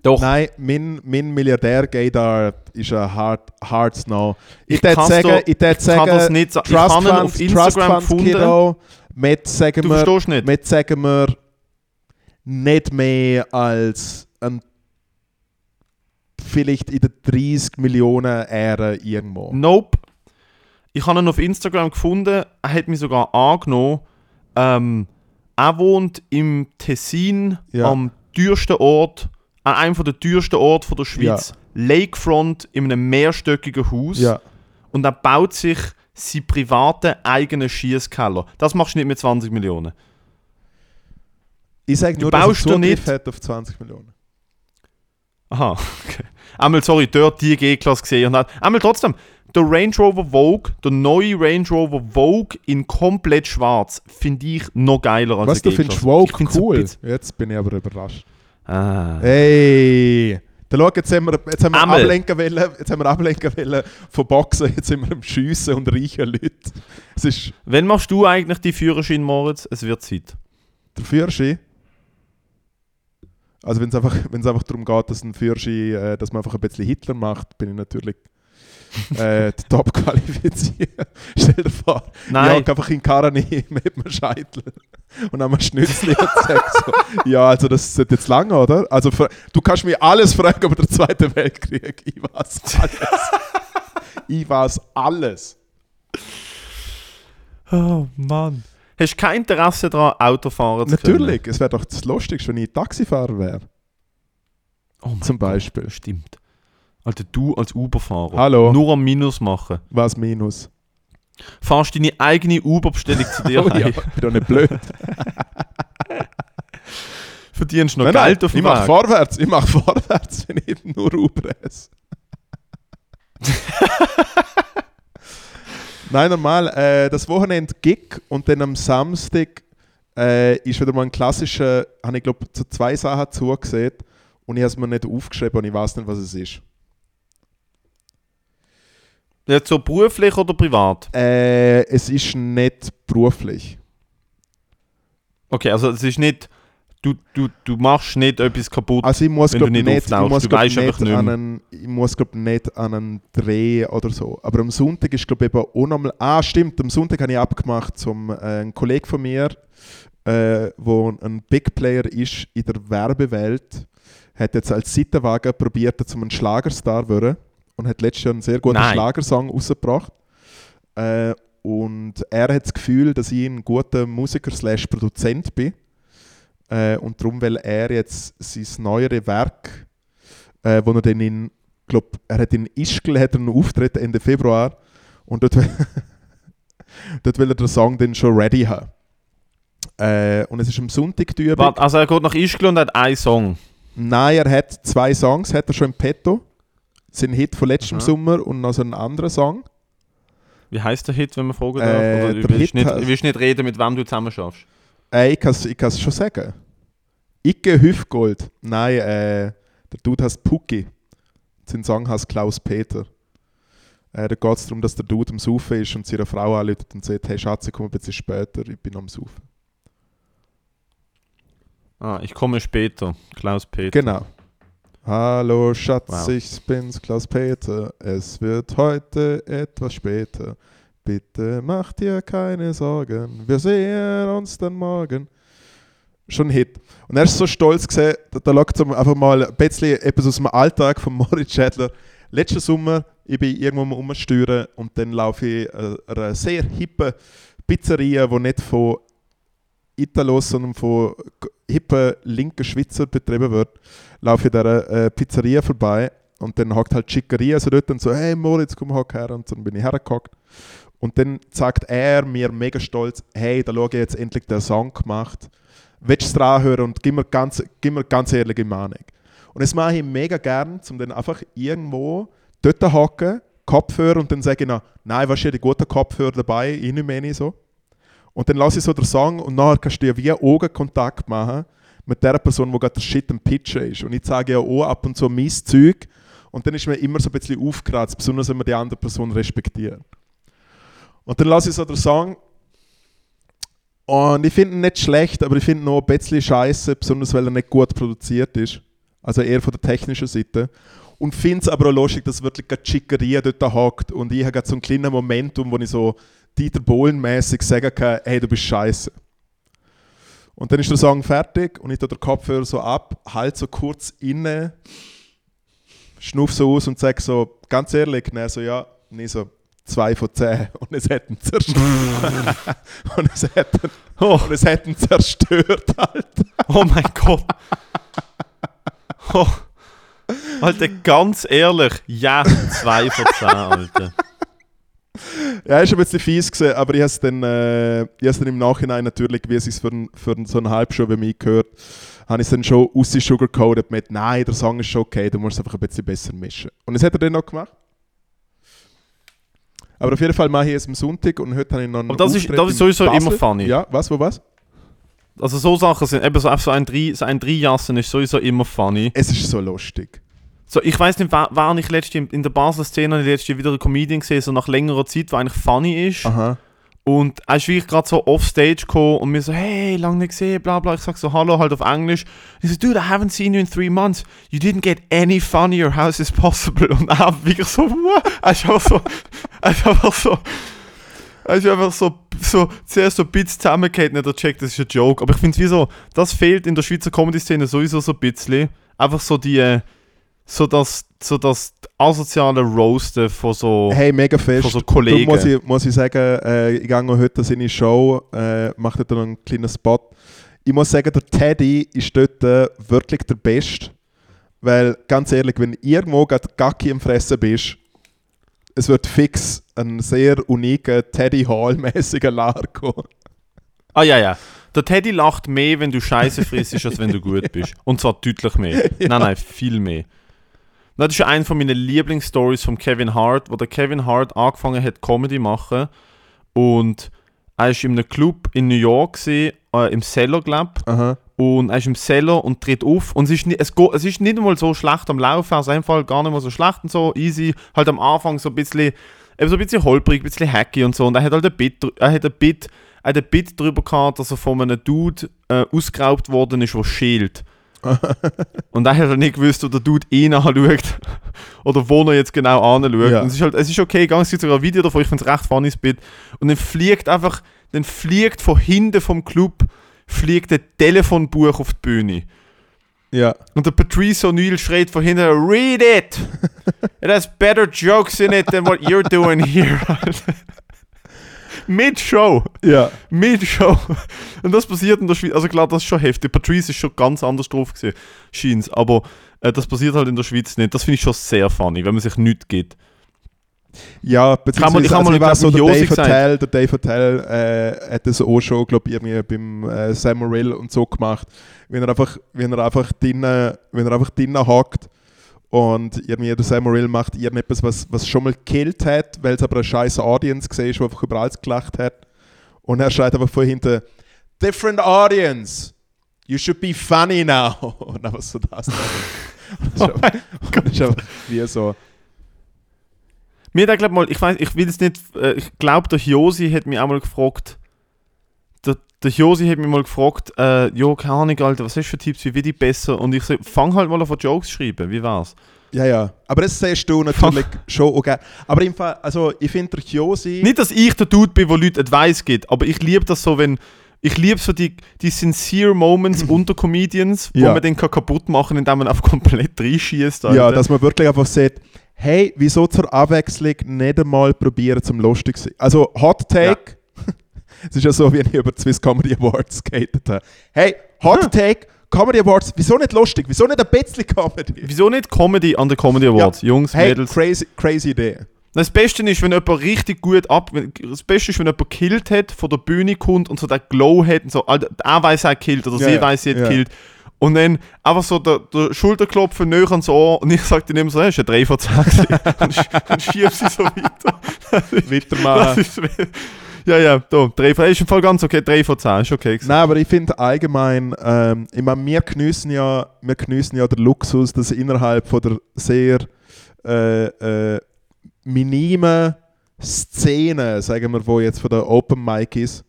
Doch, Nein, mein, mein Milliardär Gaydar ist ein Hard, Hard Snow. Ich würde sagen, ich würd ich kann das sagen nicht sagen. Ich Trust habe ihn Funds, auf Instagram Trust. Kiddo, mit sagen du wir, verstehst nicht. mit sagen wir nicht mehr als ein vielleicht in der 30 Millionen Ära irgendwo. Nope. Ich habe ihn auf Instagram gefunden. Er hat mich sogar angenommen. Ähm, er wohnt im Tessin, Ja. am teuersten Ort, an einem der teuersten Orte von der Schweiz. Lakefront in einem mehrstöckigen Haus. Ja. Und er baut sich seinen privaten eigenen Schießkeller. Das machst du nicht mit 20 Millionen. Ich sage Du nur, dass er baust doch Zugriff nicht- hat auf 20 Millionen. Aha, okay. Einmal, sorry, dort die G-Klasse gesehen hat. Einmal trotzdem, der Range Rover Vogue, der neue Range Rover Vogue in komplett schwarz, finde ich noch geiler als Was, du findest. Ich Vogue so cool? Jetzt bin ich aber überrascht. Ah. Hey! Da schau, jetzt haben wir, jetzt haben wir ablenken wollen, jetzt haben wir ablenken wollen von Boxen, jetzt sind wir am Schiessen und reichen Leute. Es ist Wann machst du eigentlich die Führerschein, Moritz? Es wird Zeit. der Führerschein. Also wenn es einfach, wenn's einfach darum geht, dass ein Führerschein, äh, dass man einfach ein bisschen Hitler macht, bin ich natürlich äh, die Top qualifizieren. Stell dir vor, ich Nein, hocke einfach in Karani mit einem Scheitel und einem Schnitzel und sag so, ja, also das ist jetzt lange, oder? Also du kannst mir alles fragen über den Zweiten Weltkrieg. Ich weiß alles. ich weiß alles. oh Mann. Hast du kein Interesse daran, Autofahren zu können? Natürlich, es wäre doch das Lustigste, wenn ich Taxifahrer wäre, Oh zum Gott, Beispiel. Stimmt. Alter, du als Uber-Fahrer. Hallo. Nur am Minus machen. Was minus? Fahrst deine eigene Uber-Bestellung zu dir Oh ja, heim. bin doch nicht blöd. Verdienst noch Nein, Geld nein, auf ich dem mache Weg. vorwärts, ich mache vorwärts, wenn ich nur Uber esse. Nein, normal, äh, das Wochenende Gig und dann am Samstag äh, ist wieder mal ein klassischer, habe ich glaube zu zwei Sachen zugesehen und ich habe es mir nicht aufgeschrieben und ich weiß nicht, was es ist. Jetzt so beruflich oder privat? Äh, es ist nicht beruflich. Okay, also es ist nicht, du, du, du machst nicht etwas kaputt. Also ich muss glaube nicht nicht, ich muss, du glaub, einfach nicht nicht an einen, ich muss glaub, nicht an einen Dreh oder so. Aber am Sonntag ist glaube ich eben auch nochmal, ah stimmt, am Sonntag habe ich abgemacht zum äh, ein Kollege von mir, äh, wo ein Big Player ist in der Werbewelt, hat jetzt als Seitenwagen probiert, zum einen Schlagerstar zu werden und hat letztes Jahr einen sehr guten Nein. Schlagersong rausgebracht. Äh, und er hat das Gefühl, dass ich ein guter Musiker slash Produzent bin. Äh, und darum will er jetzt sein neuere Werk, äh, wo er dann in, glaub, er hat in Ischgl hat einen Auftritt Ende Februar und dort, will- dort will er den Song dann schon ready haben. Äh, und es ist am Sonntag die Übung. Also er geht nach Ischgl und hat einen Song. Nein, er hat zwei Songs, hat er schon im Petto. Sein Hit von letztem Aha. Sommer und noch so einen anderen Song. Wie heißt der Hit, wenn man fragen Äh, darf? Der du willst Hit nicht, du willst nicht reden, mit wem du zusammen schaffst? Äh, ich kann es ich kann's schon sagen. Icke Hüfgold. Nein, äh, der Dude heißt Pucki. Sein Song heißt Klaus Peter. Äh, da geht es darum, dass der Dude am Saufen ist und seine Frau anruft und sagt, hey Schatz, ich komme ein bisschen später, ich bin am Saufen. Ah, ich komme später. Klaus Peter. Genau. Hallo Schatz, Wow. ich bin's, Klaus Peter. Es wird heute etwas später. Bitte mach dir keine Sorgen, wir sehen uns dann morgen. Schon ein Hit. Und er ist so stolz gesehen, da, es einfach mal ein bisschen etwas aus dem Alltag von Moritz Schädler. Letzten Sommer, ich bin irgendwo mal rumsteuern und dann laufe ich äh, einer sehr hippen Pizzeria, die nicht von Italos, sondern von hippen linken Schweizer betrieben wird, laufe ich dieser äh, Pizzeria vorbei und dann hockt halt Schickeria so dort und so, hey Moritz, komm hock her und dann bin ich hergehockt. Und dann sagt er mir mega stolz, hey, da schau ich jetzt endlich den Song gemacht. Willst du es dran hören und gib mir ganz, gib mir ganz ehrliche Meinung. Und das mache ich mega gern, um dann einfach irgendwo dort hocken, Kopfhörer und dann sage ich noch, nein, was ist die guten Kopfhörer dabei, ich nicht mehr so. Und dann lasse ich so den Song und nachher kannst du ja wie Augenkontakt machen mit der Person, die gerade der Shit am Pitchen ist. Und ich sage ja auch ab und zu mein Zeug und dann ist mir immer so ein bisschen aufgeratzt, besonders wenn man die andere Person respektiert. Und dann lasse ich so den Song und ich finde ihn nicht schlecht, aber ich finde ihn noch ein bisschen scheiße, besonders weil er nicht gut produziert ist. Also eher von der technischen Seite. Und finde es aber auch lustig, dass wirklich gerade Schickeria dort hockt und ich habe gerade so einen kleinen Momentum, wo ich so Dieter Bohlen-mäßig sagen kann, hey, du bist scheiße. Und dann ist der Song fertig und ich tue den Kopfhörer so ab, halt so kurz inne, schnuff so aus und sage so, ganz ehrlich, er so, ja, ich so, zwei von zehn. Und es hätten zerstört. und, es hätten, Oh, und es hätten zerstört halt. oh mein Gott. Oh. Alter, ganz ehrlich, ja, zwei von zehn, Alter. Ja, ist ein bisschen fies gewesen, aber ich habe es dann, äh, ich dann im Nachhinein natürlich, wie es sich für, für so eine Halbshow bei mir gehört, habe ich es dann schon aus sugarcoated mit, nein, der Song ist schon okay, du musst es einfach ein bisschen besser mischen. Und das hat er dann noch gemacht. Aber auf jeden Fall mache ich es am Sonntag und heute habe ich noch einen Aber das ist- das ist sowieso Basel. immer funny. Ja, was, wo was? Also so Sachen sind, eben so, so ein Drei- so ein Dreijassen ist sowieso immer funny. Es ist so lustig. So, ich weiß nicht, wer, wer ich letzte in, der Basler Szene habe ich letzte wieder einen Comedian gesehen, so nach längerer Zeit, der eigentlich funny ist. Aha. Und er ist wirklich gerade so offstage gekommen und mir so, hey, lange nicht gesehen, bla bla. Ich sag so, hallo, halt auf Englisch. Und ich so, dude, I haven't seen you in three months. You didn't get any funnier. How is this possible? Und er wirklich so, what? Er ist einfach so, er ist einfach so, er ist einfach so, so zuerst so ein bisschen zusammengehalten, nicht er checkt, das ist ein Joke. Aber ich finde es wie so, das fehlt in der Schweizer Comedy-Szene sowieso so ein bisschen. Einfach so die, äh, so das, so das asoziale Roasten von so, Hey, mega fest. von so Du, Kollegen. muss, ich, muss ich sagen, äh, ich gehe heute seine Show, äh, mache dort noch einen kleinen Spot. Ich muss sagen, der Teddy ist dort äh, wirklich der Beste. Weil, ganz ehrlich, wenn irgendwo gerade Gacki im Fressen bist, es wird fix ein sehr uniker Teddy Hall-mäßiger Largo. Ah ja, ja. Der Teddy lacht mehr, wenn du Scheiße frisst, als wenn du gut bist. Und zwar deutlich mehr. Nein, nein, viel mehr. Das ist eine von meinen Lieblingsstories von Kevin Hart, wo der Kevin Hart angefangen hat, Comedy machen. Und er war in einem Club in New York, gewesen, äh, im Cellar, glaube Aha. Und er ist im Cellar und tritt auf. Und es ist, nicht, es, es ist nicht einmal so schlecht am Laufen, also einfach gar nicht mal so schlecht und so, easy. Halt am Anfang so ein bisschen, eben so ein bisschen holprig, ein bisschen hacky und so. Und er hat halt ein Bit, er hat ein Bit, er hat ein Bit drüber gehabt, dass er von einem Dude äh, ausgeraubt worden ist, der schielt. und er hat halt nicht gewusst, ob der Dude ihn anschaut oder wo er jetzt genau anschaut. Ja. Und es ist halt, es ist okay gegangen, es gibt sogar ein Video davon, ich finde es recht funny, Bit. Und dann fliegt einfach, dann fliegt von hinten vom Club, fliegt ein Telefonbuch auf die Bühne. Ja. Und der Patrice O'Neill schreit von hinten, read it! It has better jokes in it than what you're doing here. Mit Show. Ja. Mit Show. Und das passiert in der Schweiz. Also klar, das ist schon heftig. Patrice ist schon ganz anders drauf gewesen, scheint's. Aber äh, das passiert halt in der Schweiz nicht. Das finde ich schon sehr funny, wenn man sich nichts gibt. Ja, Kann man- beziehungsweise kann also man ich weiß so, der Dave. Attell, der Dave Attell äh, hat das auch schon, glaube ich, irgendwie beim äh, Sam Morrill und so gemacht. Wenn er einfach, wenn er einfach drinnen, wenn er einfach drinnen hockt und irgendwie der Sam Morrill macht irgendetwas, was, was schon mal gekillt hat, weil es aber eine scheiß Audience gesehen ist, die einfach über alles gelacht hat. Und er schreit einfach vor hinten, different audience, you should be funny now. Und einfach so das. das ist einfach, das ist einfach wie so. Mir hat glaube mal, ich weiß, ich will es nicht, äh, ich glaube, der Josi hat mich auch mal gefragt, der, der Josi hat mich mal gefragt, äh, jo, keine Ahnung, Alter, was hast du für Tipps, wie will ich besser? Und ich so, fang halt mal an von Jokes zu schreiben, wie war's? Ja, ja. Aber das siehst du natürlich schon okay. Aber im Fall, also ich finde der Josi. Nicht, dass ich der Dude bin, wo Leute Advice gibt, aber ich liebe das so, wenn, ich liebe so die, die sincere Moments unter Comedians, wo Ja. man den kann kaputt machen kann, indem man einfach komplett reinschießt. ja, dass man wirklich einfach sieht, hey, wieso zur Abwechslung nicht einmal probieren zum lustig zu sein. Also Hot Take. Es ist ja so, wie ich über die Swiss Comedy Awards gehatet habe. Hey, Hot Hm. Take, Comedy Awards, wieso nicht lustig? Wieso nicht ein bisschen Comedy? Wieso nicht Comedy an der Comedy Awards? Jungs, Hey, Mädels. crazy, crazy Idee. Das Beste ist, wenn jemand richtig gut ab. Das Beste ist, wenn jemand killt hat, von der Bühne kommt und so den Glow hat und so. Alter, er weiß, er hat killt oder Ja, sie ja, weiß, sie hat ja. killt. Und dann einfach so der, der Schulterklopfen näher ans Ohr und ich sag dann immer so, hey, ist ein 3 von 10 gewesen. und, sch- und schieb sie so weiter. Weitermachen. Ja, ja, da, 3 von, ist Fall ganz okay, 3 von 10, ist okay. gewesen. Nein, aber ich finde allgemein, ähm, ich meine, wir geniessen ja, wir geniessen ja den Luxus, dass innerhalb von der sehr äh, äh, minimen Szene, sagen wir, wo jetzt von der Open Mic ist,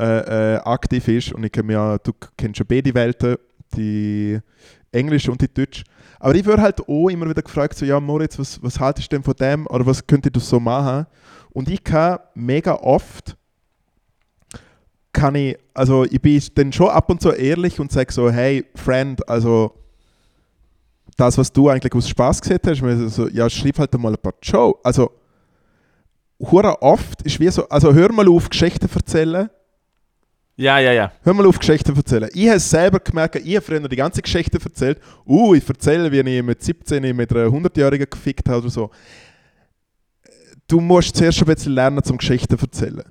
äh, äh, aktiv ist. Und ich kenn ja, du kennst ja beide Welten, die Englisch und die Deutsch. Aber ich würde halt auch immer wieder gefragt, so, ja Moritz, was, was haltest du denn von dem oder was könntest du so machen? Und ich kann mega oft kann ich, also ich bin dann schon ab und zu ehrlich und sage so, hey, Friend, also das, was du eigentlich aus Spaß gesehen hast, mir so, ja, schreib halt mal ein paar Show. Also, hure oft ist wie so, also hör mal auf, Geschichten erzählen. Ja, ja, ja. Hör mal auf, Geschichten erzählen. Ich habe selber gemerkt, ich habe früher die ganze Geschichte erzählt. Uh, ich erzähle, wie ich mit 17 mit einer 100-Jährigen gefickt habe oder so. Du musst zuerst ein bisschen lernen, zum Geschichten erzählen.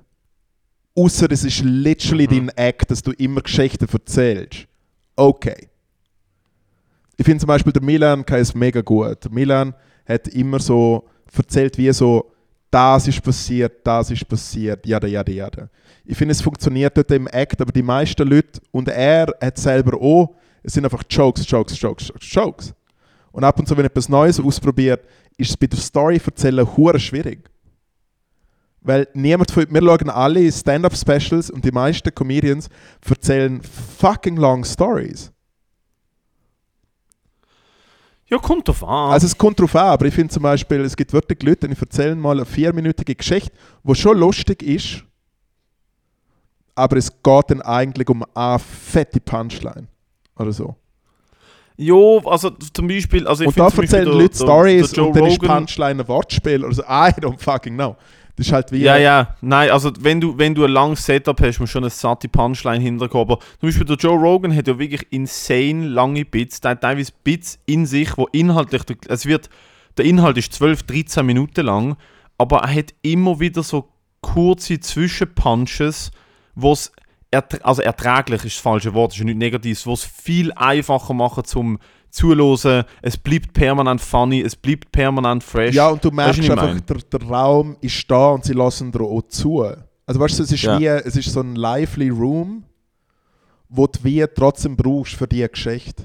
Außer es ist literally Mhm. dein Act, dass du immer Geschichten erzählst. Okay. Ich finde zum Beispiel, der Milan kann es mega gut. Der Milan hat immer so erzählt, wie so, das ist passiert, das ist passiert, jada, jada, jada. Ich finde, es funktioniert dort im Act, aber die meisten Leute, und er hat selber auch, es sind einfach Jokes, Jokes, Jokes, Jokes, Jokes. Und ab und zu, wenn er etwas Neues ausprobiert, ist es bei der Story erzählen hure schwierig. Weil niemand von, wir schauen alle Stand-Up-Specials und die meisten Comedians erzählen fucking long Stories. Ja, kommt drauf an. Also es kommt drauf an, aber ich finde zum Beispiel, es gibt wirklich Leute, die erzählen mal eine vierminütige Geschichte, die schon lustig ist, aber es geht dann eigentlich um eine fette Punchline. Oder so. Jo, also zum Beispiel. Also ich und da erzählen Leute der- Stories der und dann ist Rogan- Punchline ein Wortspiel oder so. I don't fucking know. Das ist halt wie. Ja, ja, nein, also wenn du, wenn du ein langes Setup hast, musst du schon eine satte Punchline hinterkommen. Aber zum Beispiel der Joe Rogan hat ja wirklich insane lange Bits, der hat teilweise Bits in sich, wo inhaltlich, es wird, der Inhalt ist 12, 13 Minuten lang, aber er hat immer wieder so kurze Zwischenpunches, wo es, also erträglich ist das falsche Wort, ist ja nicht negativ, wo es viel einfacher machen zum Zuhören, es bleibt permanent funny, es bleibt permanent fresh. Ja, und du merkst was ich einfach, der, der Raum ist da und sie lassen dir auch zu. Also weißt du, es ist Ja. wie, es ist so ein lively Room, wo du wie trotzdem brauchst für die Geschichte.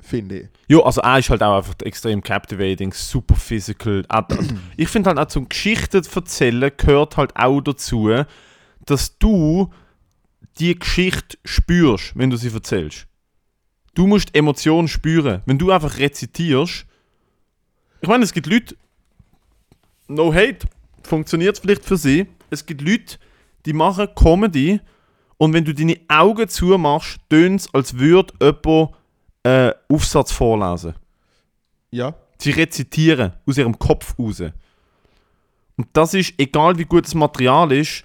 Finde ich. Ja, also er ist halt auch einfach extrem captivating, super physical. Auch- Ich finde halt auch zum Geschichten erzählen gehört halt auch dazu, dass du die Geschichte spürst, wenn du sie erzählst. Du musst Emotionen spüren. Wenn du einfach rezitierst. Ich meine, es gibt Leute, no hate, funktioniert vielleicht für sie. Es gibt Leute, die machen Comedy und wenn du deine Augen zumachst, tönt es, als würde jemand äh, Aufsatz vorlesen. Ja. Sie rezitieren aus ihrem Kopf raus. Und das ist, egal wie gut das Material ist,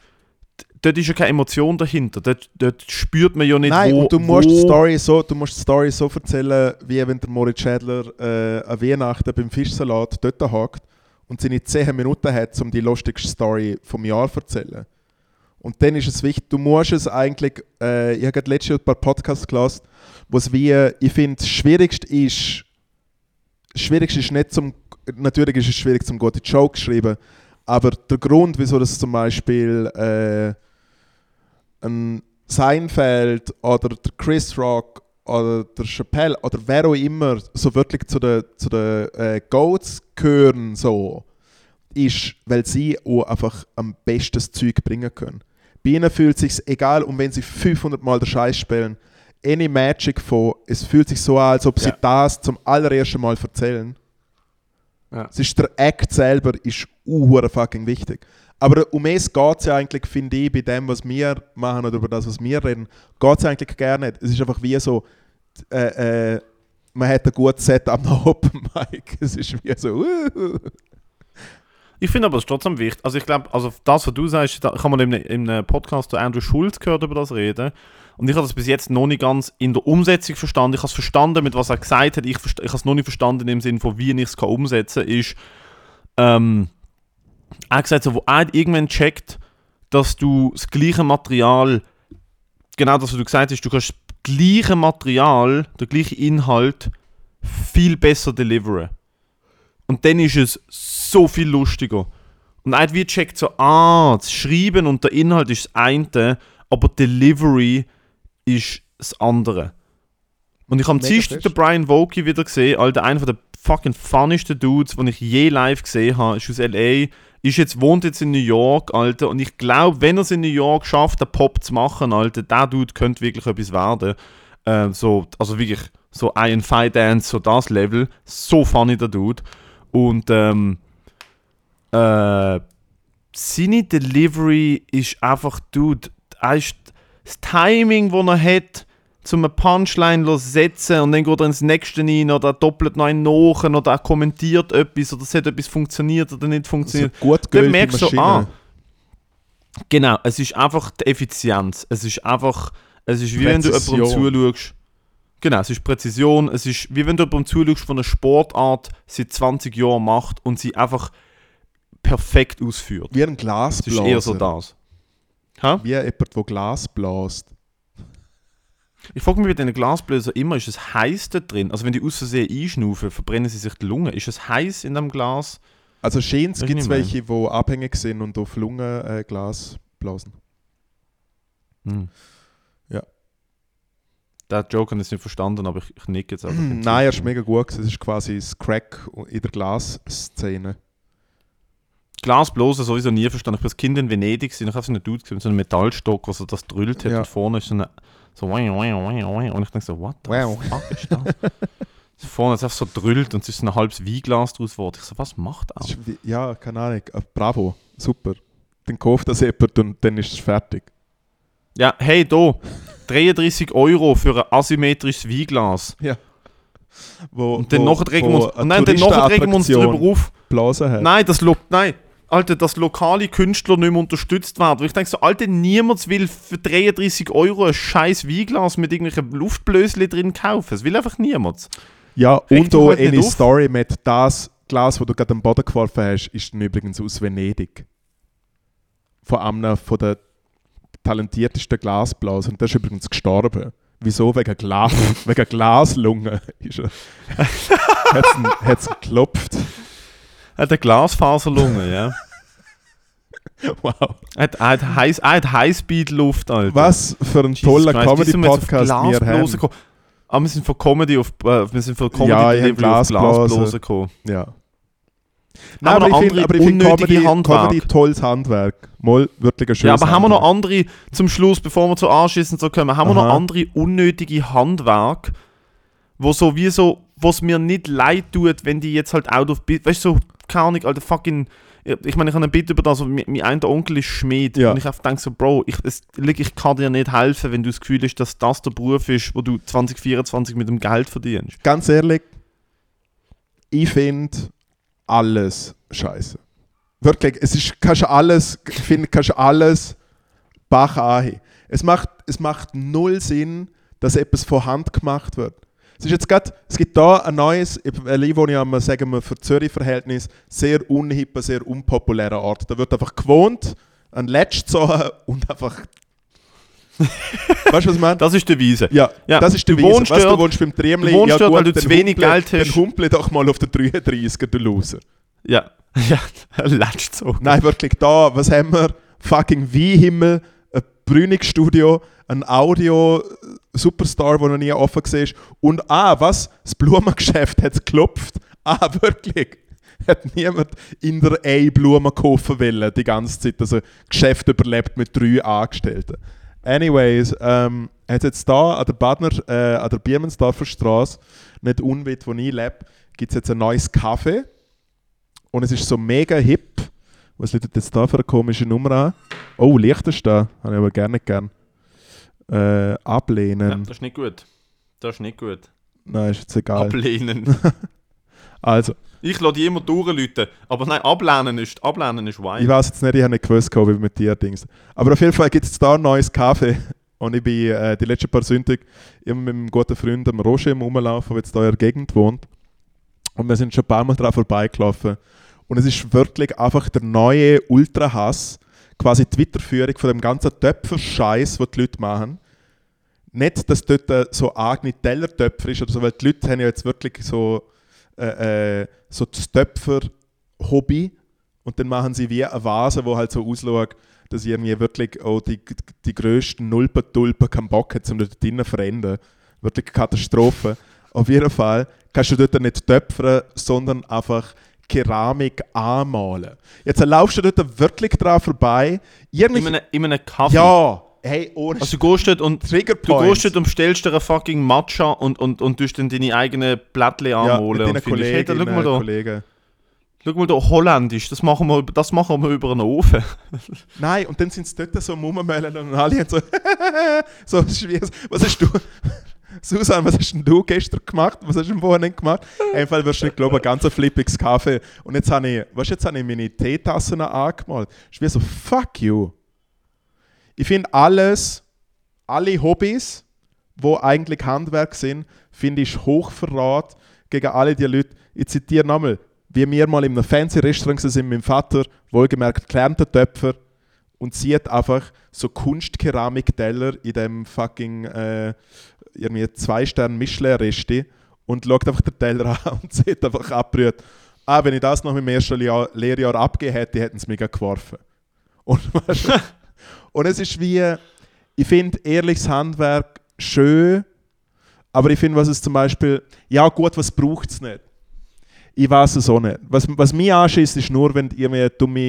dort ist ja keine Emotion dahinter. Dort, dort spürt man ja nicht, Nein, wo, und du musst, die Story so, du musst die Story so erzählen, wie wenn der Moritz Schädler äh, an Weihnachten beim Fischsalat dort hockt und seine 10 Minuten hat, um die lustigste Story vom Jahr zu erzählen. Und dann ist es wichtig, du musst es eigentlich, äh, ich habe gerade letztes Jahr ein paar Podcasts gelesen, wo es wie, ich finde, das Schwierigste ist, das Schwierigste ist nicht zum, natürlich ist es schwierig zum gute Joke schreiben, aber der Grund, wieso das zum Beispiel äh, ein Seinfeld oder der Chris Rock oder der Chappelle oder wer auch immer so wirklich zu den, zu den äh, Goats gehören, so, ist, weil sie auch einfach am besten das Zeug bringen können. Bei ihnen fühlt es sich, egal um wenn sie 500 Mal den Scheiß spielen, any Magic von, es fühlt sich so an, als ob sie Ja. das zum allerersten Mal erzählen. Ja. Es ist der Act selber ist uhr fucking wichtig. Aber um es geht es ja eigentlich, finde ich, bei dem, was wir machen oder über das, was wir reden, geht es eigentlich gar nicht. Es ist einfach wie so, äh, äh, man hat ein gutes Set am Open Mic. Es ist wie so, uh, Ich finde aber es trotzdem wichtig. Also ich glaube, also das, was du sagst, da kann man in einem- in einem Podcast zu Andrew Schulz gehört über das reden. Und ich habe das bis jetzt noch nicht ganz in der Umsetzung verstanden. Ich habe es verstanden, mit was er gesagt hat. Ich, ich habe es noch nicht verstanden im Sinne von, wie ich es umsetzen kann, ist, ähm, er hat gesagt, so, wo er irgendwann checkt, dass du das gleiche Material, genau das, was du gesagt hast, du kannst das gleiche Material, der gleiche Inhalt viel besser deliveren. Und dann ist es so viel lustiger. Und er wie checkt so, ah, das Schreiben und der Inhalt ist das eine, aber Delivery ist das andere. Und ich habe am Dienstag den Brian Vokey wieder gesehen, Alter, einer der fucking funnysten Dudes, den ich je live gesehen habe, ist aus L.A., ist jetzt, wohnt jetzt in New York, Alter, und ich glaube, wenn er es in New York schafft, den Pop zu machen, Alter, der Dude könnte wirklich etwas werden. Ähm, so, also wirklich, so Iron Fight Dance, so das Level. So funny, der Dude. Und, ähm, äh, seine Delivery ist einfach, dude, er ist das Timing, das er hat, zum eine Punchline setzen und dann geht er ins nächste rein oder er doppelt noch einen nach oder er kommentiert etwas oder es hat etwas funktioniert oder nicht funktioniert. gut Dann merkst du, ah, genau, es ist einfach die Effizienz. Es ist einfach, es ist wie wenn du jemandem Präzision. zuschaust. Genau, es ist Präzision. Es ist wie wenn du jemandem zuschaust von einer Sportart seit 20 Jahren macht und sie einfach perfekt ausführt. Wie ein Es ist Glasblaser. eher so das. Ha? Wie jemand, der Glas bläst. Ich frage mich bei diesen Glasbläsern immer, ist es heiß da drin? Also wenn die aus Versehen einschnaufen, verbrennen sie sich die Lunge. Ist es heiß in dem Glas? Also du, gibt es welche, die abhängig sind und auf Lungen äh, Glas blasen. Hm. Ja. Der Joke habe ich nicht verstanden, aber ich, ich nicke jetzt einfach. Nein, er ist mega gut. Es ist quasi das Crack in der Glasszene. Glasblosen sowieso nie verstanden. Ich bin als Kind in Venedig, ich habe so einen Dude gesehen mit so einem Metallstock, was so das drüllt hat Ja. und vorne ist so eine so und ich denke so, what the fuck ist das? vorne ist einfach so drüllt und es ist ein halbes Weinglas draus geworden. Ich so, was macht Das Ja, keine Ahnung. Ah, Bravo, super. Dann kauft das jemand und dann ist es fertig. Ja, hey, da, 33 Euro für ein asymmetrisches Weinglas. Wo, Und dann wo- nachher regen wir wo uns, eine und nein, dann nachher regen wir uns drüber auf. Blasen hat. Nein, das Lo nein. Alter, dass lokale Künstler nicht mehr unterstützt werden. Weil ich denke so, Alter, niemand will für 33 Euro ein scheiß Weinglas mit irgendwelchen Luftblöschen drin kaufen. Es will einfach niemand. Ja, Reg und auch halt eine auf. Story mit das Glas, das du gerade am Boden geworfen hast, ist dann übrigens aus Venedig. Von einem von den talentiertesten Glasblasern. Der ist übrigens gestorben. Wieso? Wegen, Glas, wegen. Ist er. Hat es geklopft. Er hat eine Glasfaserlunge, ja. Wow. Er hat, er er Highspeed-Luft, Alter. Was für ein toller wir Comedy-Podcast wir haben. Ah, wir sind von Comedy auf, äh, wir sind von Comedy Ja, ich Delivery auf. Glasblosen gekommen. Ja. Andere find- aber ich finde unnötige Comedy, Handwerk? Comedy tolles Handwerk. Mal wirklich ein schönes Ja, aber haben wir noch Handwerk. andere, zum Schluss, bevor wir zu Anschließen so kommen, haben wir noch Aha. andere unnötige Handwerk, wo so wie so, was mir nicht leid tut, wenn die jetzt halt out of weißt du, so, keine Ahnung, alter fucking, ich meine, ich habe ein Bit über das, mein, mein einer Onkel ist Schmied Ja. und ich einfach denke so, Bro, ich, es, ich kann dir nicht helfen, wenn du das Gefühl hast, dass das der Beruf ist, wo du 2024 mit dem Geld verdienst. Ganz ehrlich, ich finde alles scheiße. Wirklich, es ist, kannst du alles, ich finde, kannst du alles Bach anheben. Es macht, es macht null Sinn, dass etwas von Hand gemacht wird. Es ist jetzt grad, es gibt da ein neues, in Berlin wohne ich am, sagen wir, für Zürich-Verhältnis, sehr unhipper, sehr unpopulärer Ort. Da wird einfach gewohnt, ein Letsch gezogen und einfach... weißt du, was ich meine? Das ist die Weise. Ja, Ja, das ist der du Wiese. wohnst Weißt, du wohnst beim Triemli. du wohnst ja, gut, weil du zu wenig humple- Geld hast. Dann humple doch mal auf der 33er, du Loser. Ja, ja, letzt so. Nein, wirklich, da, was haben wir? Fucking Wie-Himmel, ein Brünig-Studio, ein Audio-Superstar, der noch nie offen war. Und ah, was? Das Blumengeschäft hat es geklopft. Ah, wirklich? Hat niemand in der A Blumen kaufen wollen, die ganze Zeit. Also Geschäft überlebt mit drei Angestellten. Anyways, ähm, hat jetzt da an der Badner, äh, an der Biermannsdorfer Straße, nicht unweit, wo ich lebe, gibt es jetzt ein neues Café. Und es ist so mega hip. Was läutet jetzt da für eine komische Nummer an? Oh, Liechtenstein. Habe ich aber gerne gern. Äh, Ja, ablehnen. das ist nicht gut. Das ist nicht gut. Nein, ist jetzt egal. Ablehnen. Also, Ich lasse die immer durchlüten. Aber nein, ablehnen ist, ablehnen ist ich Wein. weiß jetzt nicht, ich habe nicht gewusst, wie mit dir Dings. Aber auf jeden Fall gibt es da ein neues Kaffee. Und ich bin äh, die letzten paar Sündig immer mit meinem guten Freund dem Roger im Rumlaufen, der jetzt da in der Gegend wohnt. Und wir sind schon ein paar Mal dran vorbeigelaufen. Und es ist wirklich einfach der neue Ultra-Hass, quasi die Weiterführung von dem ganzen Töpfer-Scheiß, den die Leute machen. Nicht, dass dort äh, so eigene Tellertöpfer ist oder so, weil die Leute haben ja jetzt wirklich so, äh, äh, so das Töpfer-Hobby und dann machen sie wie eine Vase, wo halt so ausschaut, dass irgendwie wirklich auch die, die grössten Nulpentulpen keinen Bock hat, um dort drinnen zu verändern. Wirklich Katastrophe. Auf jeden Fall kannst du dort nicht töpfern, sondern einfach Keramik anmalen. Jetzt laufst du dort wirklich dran vorbei. Irgendwie, In einem, in einem Kaffee. ja, hey, ohne Also du gehst dort und du gehst dort und stellst dir einen fucking Matcha und, und, und tust dann deine eigenen Blättchen ja, anmalen. mit und deinen findest, hey, da, schau mal da, Kollegen. schau mal da, holländisch, das machen wir, über- das machen wir über einen Ofen. Nein, und dann sind sie dort so am und alle haben so, so wie, was hast du, Susan, was hast denn du gestern gemacht? Was hast du am Wochenende gemacht? Einfach wirst du nicht glauben, ein ganz flippiges Kaffee. Und jetzt habe ich, weißt du, jetzt habe ich meine Teetassen angemalt. Ist wie so, fuck you. Ich finde alles, alle Hobbys, wo eigentlich Handwerk sind, finde ich Hochverrat gegen alle die Leute. Ich zitiere nochmal, wie wir mal in einem fancy Restaurant sind mit meinem Vater, wohlgemerkt gelernter Töpfer, und sieht einfach so Kunstkeramikteller in dem fucking äh, irgendwie zwei Sterne Michelin Resti und schaut einfach den Teller an und sieht einfach abgerührt. Ah, wenn ich das noch im ersten Lehr Lehrjahr abgegeben hätte, hätten sie mich geworfen. Und, und es ist wie, ich finde ehrliches Handwerk schön, aber ich finde, was es zum Beispiel, ja gut, was braucht es nicht? Ich weiß es auch nicht. Was, was mich anschießt, ist nur, wenn irgendwie dumme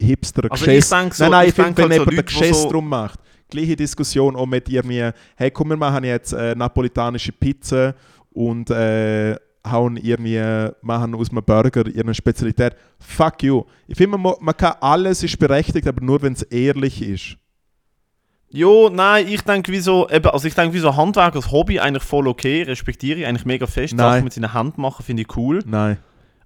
äh, Hipster Also Geschiss... so- nein, nein, ich, ich finde, denk wenn halt so jemand Leute, ein Geschiss so- drum macht. Gleiche Diskussion auch mit irgendwie, hey, komm, wir machen jetzt äh, napolitanische Pizza und äh, hauen irgendwie, machen aus einem Burger ihre Spezialität. Fuck you. Ich finde, man, man kann alles ist berechtigt, aber nur, wenn es ehrlich ist. Jo, nein, ich denke, wie so, eben, also ich denke, wie so Handwerk als Hobby eigentlich voll okay, respektiere ich eigentlich mega fest. Nein. Sachen mit seiner Hand machen finde ich cool. Nein.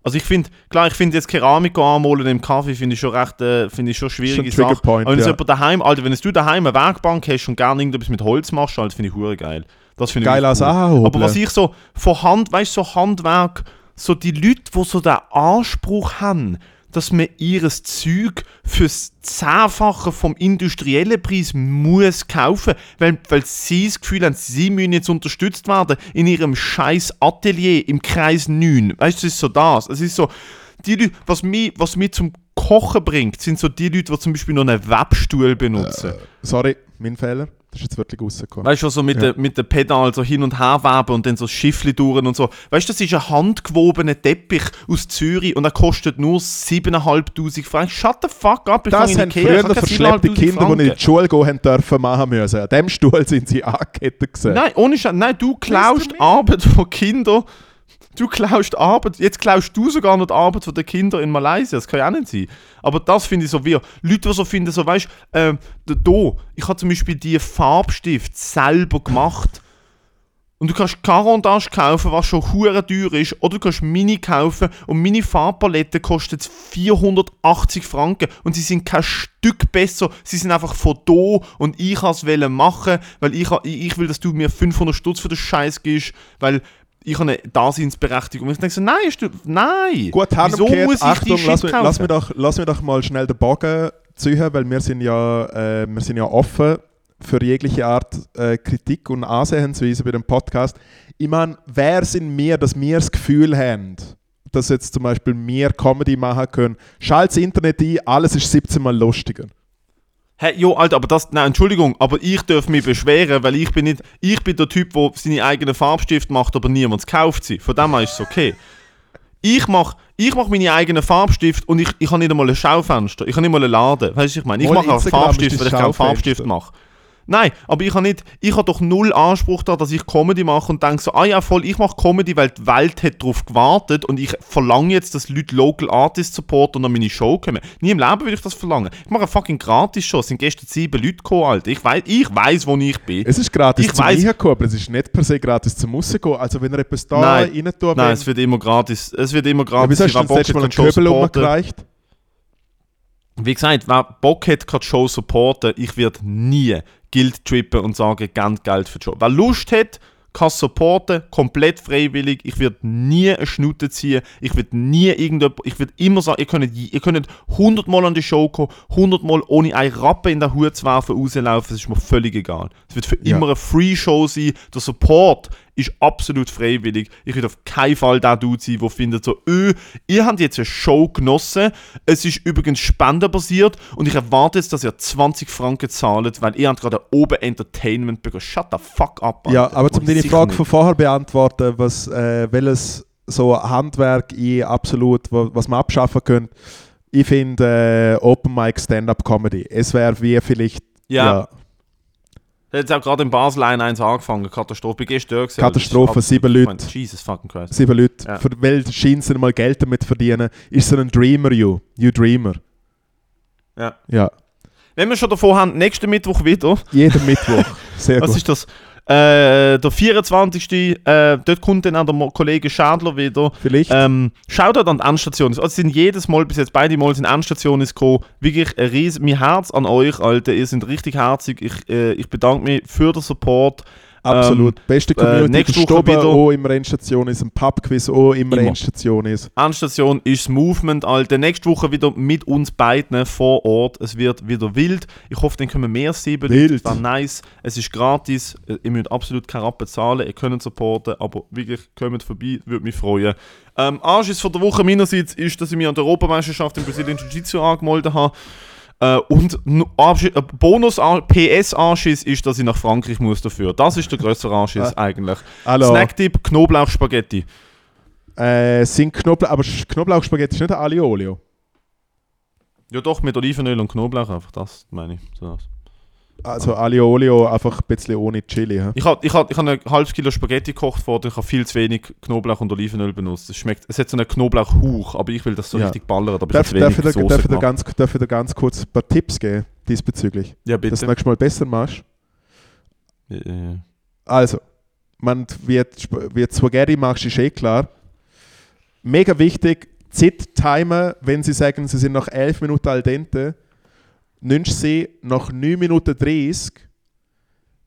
Also ich finde, klar, ich finde jetzt Keramik anmalen im Kaffee finde ich schon recht, äh, finde ich schon schwierige Schon Sache. Aber wenn ja. jemand daheim, Alter, wenn du daheim eine Werkbank hast und gerne irgendetwas mit Holz machst, Alter, finde ich hure geil. Das finde ich Geil als cool. Aha-Hobel. Aber was ich so von Hand, weißt du, so Handwerk, so die Leute, die so den Anspruch haben, dass man ihres Zeug fürs Zehnfache vom industriellen Preis muss kaufen, weil, weil sie das Gefühl haben, sie müssen jetzt unterstützt werden in ihrem scheiß Atelier im Kreis 9. Weißt du, es ist so das. Es ist so, die Leute, was mich, was zum Kochen bringt, sind so die Leute, die zum Beispiel noch einen Webstuhl benutzen. Sorry, mein Fehler. Das ist jetzt wirklich rausgekommen. Weißt du, so mit, Ja. den mit den Pedal so hin und her weben und dann so Schiffli durch und so. Weißt du, das ist ein handgewobener Teppich aus Zürich und er kostet nur 7'500 Franken. Shut the fuck up, ich Das haben früher verschleppte 7'500 Kinder, die Franken. nicht in die Schule gehen haben dürfen, machen müssen. An dem Stuhl sind sie angekettet gewesen. Nein, ohne Scheiß. Nein, du klaust? Arbeit von Kindern. Du klaust Arbeit. Jetzt klaust du sogar noch die Arbeit von den Kindern in Malaysia. Das kann ja auch nicht sein. Aber das finde ich so wir. Leute, die so finden, so weißt du, ähm, da, ich habe zum Beispiel die Farbstift selber gemacht. Und du kannst Carantage kaufen, was schon hure teuer ist, oder du kannst Mini kaufen und meine Farbpalette kostet 480 Franken und sie sind kein Stück besser, sie sind einfach von da und ich kann es machen, weil ich ich will, dass du mir 500 Stutz für den Scheiß gibst, weil ich habe eine Daseinsberechtigung. Und ich denke so, nein, ist du, nein. Gut, Wieso muss ich Achtung, die lass, mich, lass, mich doch, lass mich doch mal schnell den Bogen ziehen, weil wir sind ja, äh, wir sind ja offen für jegliche Art äh, Kritik und Ansehensweise bei dem Podcast. Ich meine, wer sind wir, dass wir das Gefühl haben, dass jetzt zum Beispiel wir Comedy machen können? Schalt das Internet ein, alles ist 17 Mal lustiger. Hey, jo, Alter, aber das, nein, Entschuldigung, aber ich darf mich beschweren, weil ich bin nicht, ich bin der Typ, der seine eigenen Farbstift macht, aber niemand kauft sie. Von dem her ist es okay. Ich mache ich mach meine eigenen Farbstift und ich, ich habe nicht einmal ein Schaufenster, ich habe nicht mal einen Laden. Weißt du, was ich meine? Ich mache auch Farbstift, weil ich keinen. Farbstift mache. Nein, aber ich habe nicht, ich habe doch null Anspruch da, dass ich Comedy mache und denke so, ah ja voll, ich mache Comedy, weil die Welt hat darauf gewartet und ich verlange jetzt, dass Leute Local Artists supporten und an meine Show kommen. Nie im Leben würde ich das verlangen. Ich mache eine fucking Gratis-Show, es sind gestern sieben Leute gekommen, Alter. Ich weiß, ich weiß, wo ich bin. Es ist gratis Ich zum weiss- Reinkommen, aber es ist nicht per se gratis zum Rausgehen. Also wenn ihr etwas da Nein. rein tun Nein, es wird immer gratis. Es wird immer ja, gratis. Wieso hast du das letzte Mal einen Köbel umgereicht? Wie gesagt, wer Bock hat, kann die Show supporten. Ich werde nie Guild trippen und sagen, ganz Geld für die Show. Wer Lust hat, kann supporten, komplett freiwillig. Ich werde nie eine Schnute ziehen. Ich werde nie irgendjemand, ich werde immer sagen, ihr könnt, ihr könnt 100 Mal an die Show kommen, 100 Mal ohne ein Rappen in den Hut zu werfen, rauslaufen, das ist mir völlig egal. Es wird für Ja. immer eine Free-Show sein. Der Support ist absolut freiwillig. Ich will auf keinen Fall der Dude sein, der findet so, öh, ihr habt jetzt eine Show genossen, es ist übrigens spendenbasiert und ich erwarte jetzt, dass ihr 20 Franken zahlt, weil ihr habt gerade oben Entertainment bekommen. Shut the fuck up. Ja, Alter. aber zum deine Frage nicht. von vorher beantworten, was, äh, welches so Handwerk ich absolut, wa- was man abschaffen könnte, ich finde äh, Open Mic Stand-Up Comedy. Es wäre wie vielleicht Ja. Jetzt auch gerade in Basel 1 angefangen, Katastrophe. Gestern gesehen, Katastrophe, ist sieben Leute. Meine, Jesus fucking Christ. sieben Leute, Ja. für, weil scheint sie mal Geld damit verdienen, ist so ein Dreamer, you. You Dreamer. Ja. Ja, Wenn wir schon davor haben, nächsten Mittwoch wieder. jeden Mittwoch. Sehr Was gut. ist das? Äh, der 24. Äh, dort kommt dann auch der Kollege Schadler wieder. Vielleicht. Ähm, Shoutout an die Endstation. Also sind jedes Mal, bis jetzt beide Mal sind Endstationen gekommen. Wirklich ein riesen, mein Herz an euch, Alter. Ihr seid richtig herzig. Ich, äh, ich bedanke mich für den Support. Absolut. Beste Community. äh, Woche Stube wieder- auch im Rennstation ist, ein Pubquiz auch im Immer. Rennstation ist. Endstation ist das Movement, Alter. Nächste Woche wieder mit uns beiden vor Ort. Es wird wieder wild. Ich hoffe, dann können wir mehr sieben Wild. War nice. Es ist gratis. Äh, Ihr müsst absolut keine Rappen zahlen. Ihr könnt supporten, aber wirklich, kommt vorbei. Würde mich freuen. Ähm, Anschiss von der Woche meinerseits ist, dass ich mich an der Europameisterschaft in Brasilien Jiu-Jitsu angemeldet habe. Äh, und äh, Bonus PS-Anschiss ist, dass ich nach Frankreich muss dafür. Das ist der größere Anschiss eigentlich. Hallo. Snacktipp, Knoblauch-Spaghetti. Äh, sind Knoblauch, aber Sch- Knoblauchspaghetti ist nicht Aglio Olio. Ja doch, mit Olivenöl und Knoblauch einfach, das meine ich. So. Also Aglio Olio einfach ein bisschen ohne Chili. hä? Ich habe ich hab, ich hab ein halbes Kilo Spaghetti gekocht worden, ich habe viel zu wenig Knoblauch und Olivenöl benutzt. Es schmeckt, es hat so einen Knoblauchhauch, aber ich will das so Ja. richtig ballern, aber ich Darf, zu darf, ich dir, Soße darf, ich ganz, darf ich dir ganz kurz ein paar Tipps geben diesbezüglich? Ja, Dass du bitte. nächstes Mal besser machst. Äh, Also, man, wie du Spaghetti machst, ist eh klar. Mega wichtig, Zeit-Timer, wenn sie sagen, sie sind nach 11 Minuten al dente, nimmst sie nach 9 Minuten 30,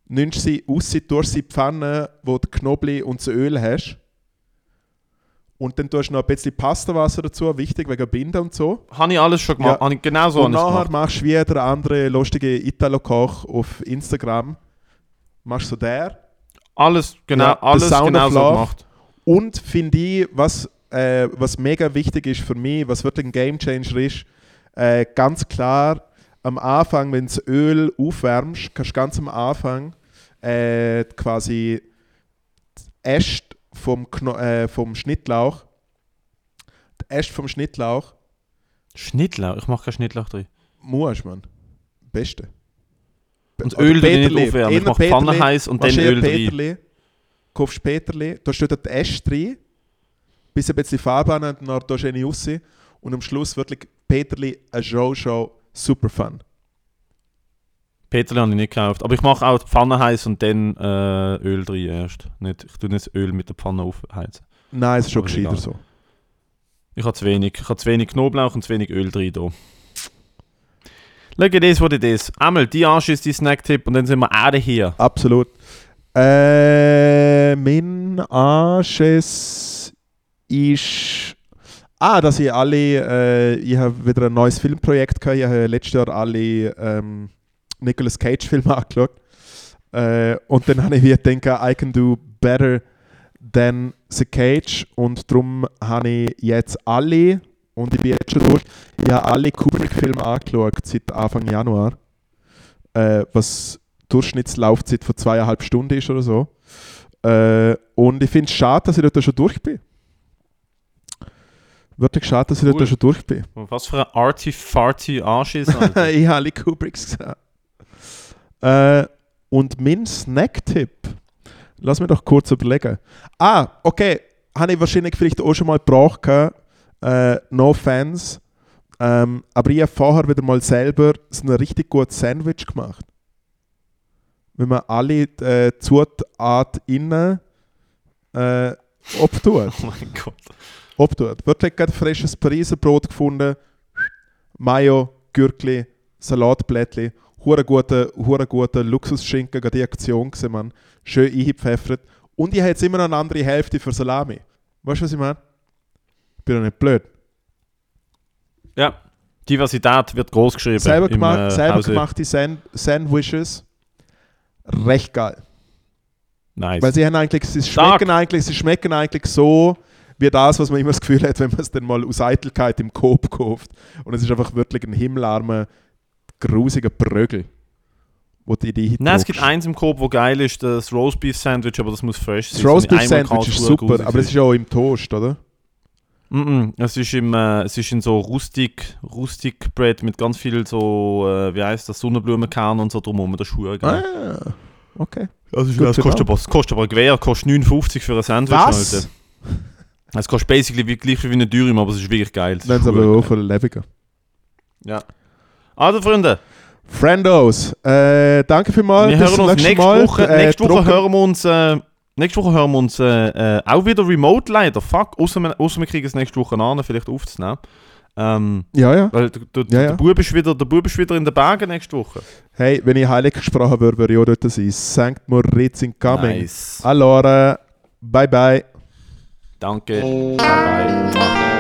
nimmst sie raus, durch die Pfanne, wo du Knoblauch und das Öl hast. Und dann tust du noch ein bisschen Pastawasser dazu, wichtig wegen Binden und so. habe ich alles schon gemacht. Ja. Habe ich genau so und nachher machst du wie der andere lustige Italo-Koch auf Instagram. Machst so der. Alles, genau, Ja, alles genau so gemacht. Und finde ich, was, äh, was mega wichtig ist für mich, was wirklich ein Gamechanger ist, äh, ganz klar am Anfang, wenn du das Öl aufwärmst, kannst du ganz am Anfang äh, quasi die Äste vom, Kno äh, vom Schnittlauch, die Äste vom Schnittlauch, Schnittlauch, ich mache keinen Schnittlauch drin. musst man. Beste. Und Öl ich nicht Peterli. aufwärmen. Ich mache die Pfanne Peterli. heiß und dann Öl drin. Peterli, kaufst Peterli, da steht dort die Äste drin, bis ein bisschen Farbe an und dann tust du eine raus. Und am Schluss wirklich Peterli, eine Show-Show, super fun. Peterli habe ich nicht gekauft. Aber ich mache auch die Pfanne heiß und dann äh, Öl drin erst. Nicht, ich tue nicht das Öl mit der Pfanne aufheizen. Nein, es ist schon Aber gescheiter egal. so. Ich habe zu wenig. Ich habe zu wenig Knoblauch und zu wenig Öl drin. Da. Look at this, what it is. Einmal die Anschiss, die Snacktipp und dann sind wir auch hier. Absolut. Äh, mein Anschiss ist. Ah, dass ich alle. Äh, ich habe wieder ein neues Filmprojekt gehabt. Ich habe letztes Jahr alle ähm, Nicolas Cage-Filme angeschaut. Äh, und dann habe ich wieder gedacht, I can do better than The Cage. Und darum habe ich jetzt alle. Und ich bin jetzt schon durch. Ich habe alle Kubrick-Filme angeschaut seit Anfang Januar. Äh, was Durchschnittslaufzeit von zweieinhalb Stunden ist oder so. Äh, und ich finde es schade, dass ich dort schon durch bin. Wirklich schade, dass ich Cool. dort schon durch bin. Was für ein arty-farty Anschiss, Alter. ich habe alle Kubricks gesehen. Äh, und mein Snack-Tipp, lass mich doch kurz überlegen. Ah, okay, habe ich wahrscheinlich vielleicht auch schon mal gebraucht. Äh, no Fans. Ähm, aber ich habe vorher wieder mal selber so ein richtig gutes Sandwich gemacht. Wenn man alle äh, Zutaten innen äh, abtut. oh mein Gott. Obtut. Wirklich gerade frisches Pariser Brot gefunden. Mayo, Gürkli, Salatblättli, hure gute, hure gute Luxusschinken, gerade die Aktion gesehen, man. Schön eingepfeffert. Und ich habe jetzt immer noch eine andere Hälfte für Salami. Weißt du, was ich meine? Bin doch nicht blöd. Ja, Diversität wird groß geschrieben. Selber, im, gemacht, äh, selber gemachte Sand Sandwiches. Recht geil. Nice. Weil sie haben eigentlich, sie Stark. schmecken eigentlich, sie schmecken eigentlich so wie das, was man immer das Gefühl hat, wenn man es dann mal aus Eitelkeit im Coop kauft. Und es ist einfach wirklich ein himmelarmer, grusiger Brögel, wo die Nein, es gibt eins im Coop, wo geil ist, das Roastbeef Sandwich, aber das muss fresh sein. Das Roastbeef Sandwich ist super, aber es ist ja auch im Toast, oder? Mm -mm. Es ist im, äh, es ist in so rustic, rustic Bread mit ganz viel so, äh, wie heißt das, Sonnenblumenkern und so drumherum. Das schwer geil. Ah, okay. Es zu kostet aber, es kostet aber ein Gewehr, kostet 59 für ein Sandwich. Was? Alter. Es kostet basically wie, gleich wie eine Dürüm, aber es ist wirklich geil. Es ist Dann ist aber auch für Lebiger. Ja. Also Freunde, Friendos, äh, danke vielmals. wir hören uns nächste Mal. Woche. Äh, nächste Woche hören wir uns. Äh, nächste Woche hören wir uns äh, äh, auch wieder remote leider. Fuck, außer wir, außer wir kriegen es nächste Woche an, vielleicht aufzunehmen. Ähm, Ja, ja. weil der, der, Ja, ja. der, Bub ist wieder, der Bub ist wieder in den Bergen nächste Woche. Hey, wenn ich heilig gesprochen würde, würde ich auch dort sein. St. Moritz in Coming. Nice. Allora, bye bye. Danke. Bye bye.